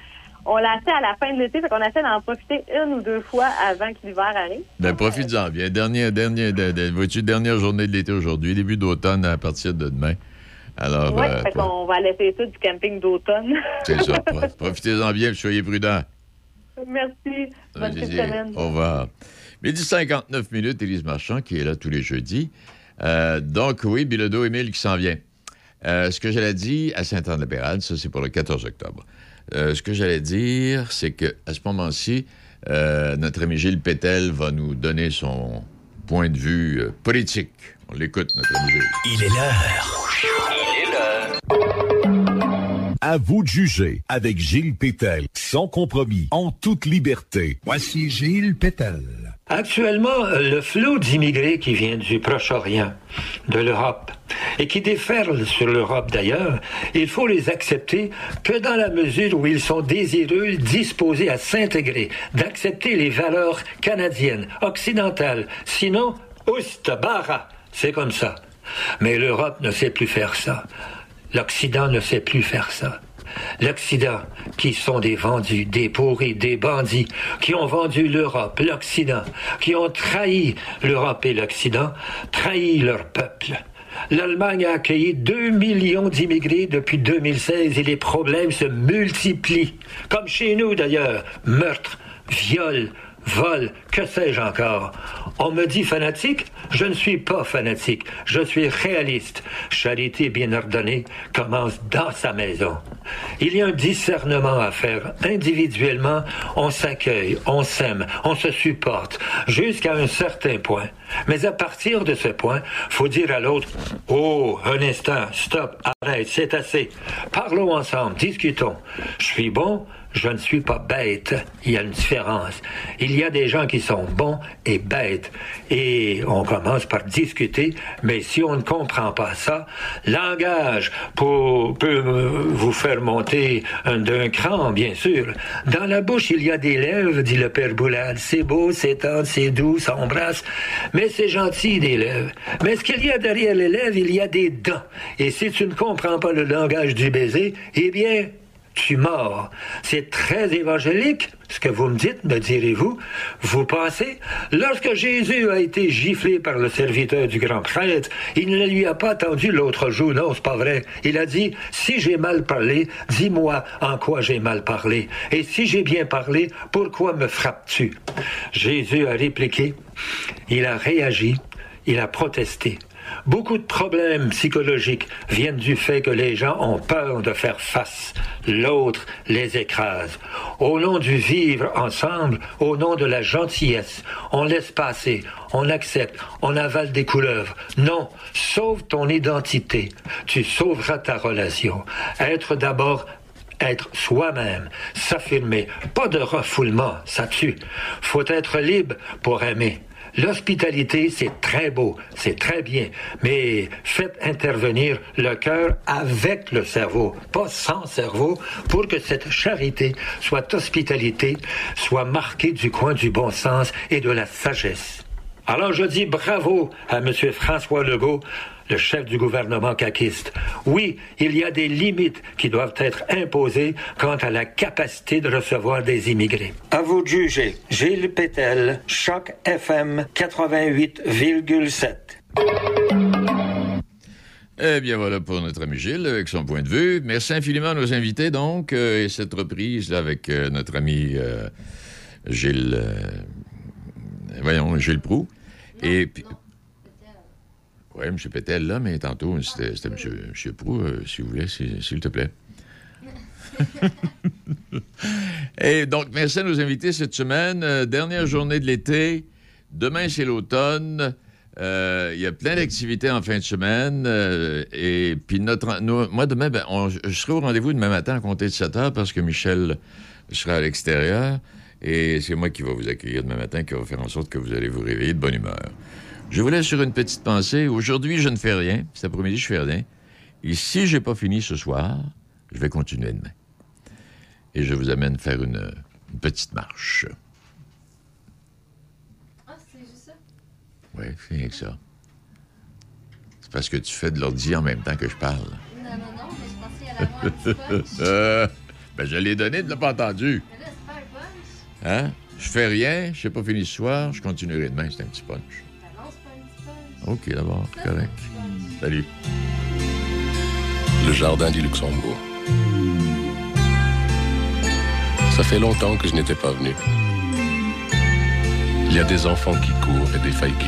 on l'a acheté à la fin de l'été, fait qu'on essaie d'en profiter une ou deux fois avant que l'hiver arrive. Ben, profite-en bien. Dernière, dernière, dernière journée de l'été aujourd'hui, début d'automne à partir de demain. Alors, Oui, euh, fait qu'on va laisser ça du camping d'automne. c'est ça. *laughs* Pro- Profitez-en bien, soyez prudents. Merci. Bonne fait semaine. Au revoir. Midi 59 minutes, Élise Marchand, qui est là tous les jeudis. Euh, donc, oui, Bilodeau Émile qui s'en vient. Euh, ce que j'allais dire à Saint-Anne-de-Pérade, ça, c'est pour le 14 octobre. Euh, ce que j'allais dire, c'est qu'à ce moment-ci, euh, notre ami Gilles Pétel va nous donner son point de vue euh, politique. On l'écoute, notre ami Gilles. Il est l'heure. Il est l'heure. À vous de juger avec Gilles Pétel, sans compromis, en toute liberté. Voici Gilles Pétel. Actuellement, le flot d'immigrés qui vient du Proche-Orient, de l'Europe, et qui déferlent sur l'Europe d'ailleurs, il faut les accepter que dans la mesure où ils sont désireux, disposés à s'intégrer, d'accepter les valeurs canadiennes, occidentales. Sinon, oustabara, c'est comme ça. Mais l'Europe ne sait plus faire ça. L'Occident ne sait plus faire ça. L'Occident, qui sont des vendus, des pourris, des bandits, qui ont vendu l'Europe, l'Occident, qui ont trahi l'Europe et l'Occident, trahi leur peuple. L'Allemagne a accueilli 2 millions d'immigrés depuis 2016 et les problèmes se multiplient. Comme chez nous d'ailleurs, meurtres, viols, vol, que sais-je encore? On me dit fanatique, je ne suis pas fanatique, je suis réaliste. Charité bien ordonnée commence dans sa maison. Il y a un discernement à faire. Individuellement, on s'accueille, on s'aime, on se supporte, jusqu'à un certain point. Mais à partir de ce point, faut dire à l'autre, oh, un instant, stop, arrête, c'est assez. Parlons ensemble, discutons. Je suis bon, je ne suis pas bête. Il y a une différence. Il y a des gens qui sont bons et bêtes. Et on commence par discuter, mais si on ne comprend pas ça, langage pour, peut vous faire monter un- d'un cran, bien sûr. Dans la bouche, il y a des lèvres, dit le père Boulade. C'est beau, c'est tendre, c'est doux, ça embrasse. Mais c'est gentil, des lèvres. Mais ce qu'il y a derrière les lèvres, il y a des dents. Et si tu ne comprends pas le langage du baiser, eh bien, tu mords. C'est très évangélique, ce que vous me dites, me direz-vous. Vous pensez, lorsque Jésus a été giflé par le serviteur du grand prêtre, il ne lui a pas tendu l'autre jour, non, c'est pas vrai. Il a dit, si j'ai mal parlé, dis-moi en quoi j'ai mal parlé. Et si j'ai bien parlé, pourquoi me frappes-tu? Jésus a répliqué, il a réagi, il a protesté. Beaucoup de problèmes psychologiques viennent du fait que les gens ont peur de faire face. L'autre les écrase. Au nom du vivre ensemble, au nom de la gentillesse, on laisse passer, on accepte, on avale des couleuvres. Non, sauve ton identité. Tu sauveras ta relation. Être d'abord être soi-même, s'affirmer, pas de refoulement, ça tue. Faut être libre pour aimer. L'hospitalité, c'est très beau, c'est très bien, mais faites intervenir le cœur avec le cerveau, pas sans cerveau, pour que cette charité, soit hospitalité, soit marquée du coin du bon sens et de la sagesse. Alors je dis bravo à M. François Legault, le chef du gouvernement caquiste. Oui, il y a des limites qui doivent être imposées quant à la capacité de recevoir des immigrés. À vous de juger. Gilles Pétel, Choc FM 88,7. Eh bien, voilà pour notre ami Gilles, avec son point de vue. Merci infiniment à nos invités, donc, euh, et cette reprise là, avec euh, notre ami euh, Gilles... euh, voyons, Gilles Proux. Et puis... Oui, M. Pétel, là, mais tantôt, c'était M. Monsieur Proux, euh, si vous voulez, s'il te plaît. *laughs* Et donc, merci à nos invités cette semaine. Euh, dernière journée de l'été. Demain, c'est l'automne. Euh, Il y a plein d'activités en fin de semaine. euh, et puis, notre, nous- moi, demain, ben, on- je serai au rendez-vous demain matin à compter de 7 heures parce que Michel sera à l'extérieur. Et c'est moi qui vais vous accueillir demain matin, qui va faire en sorte que vous allez vous réveiller de bonne humeur. Je vous laisse sur une petite pensée. Aujourd'hui, je ne fais rien. Cet après-midi, je fais rien. Et si j'ai pas fini ce soir, je vais continuer demain. Et je vous amène faire une, une petite marche. Ah, c'est juste ça? Oui, c'est rien que ça. C'est parce que tu fais de l'ordi en même temps que je parle. Non, non, non, mais je pensais à punch. Euh, *laughs* ben, je l'ai donné, tu l'as pas entendu. Mais là, c'est pas un punch. Hein? Je fais rien, je n'ai pas fini ce soir, je continuerai demain, c'est un petit punch. OK, d'abord, correct. Salut. Le jardin du Luxembourg. Ça fait longtemps que je n'étais pas venu. Il y a des enfants qui courent et des feuilles qui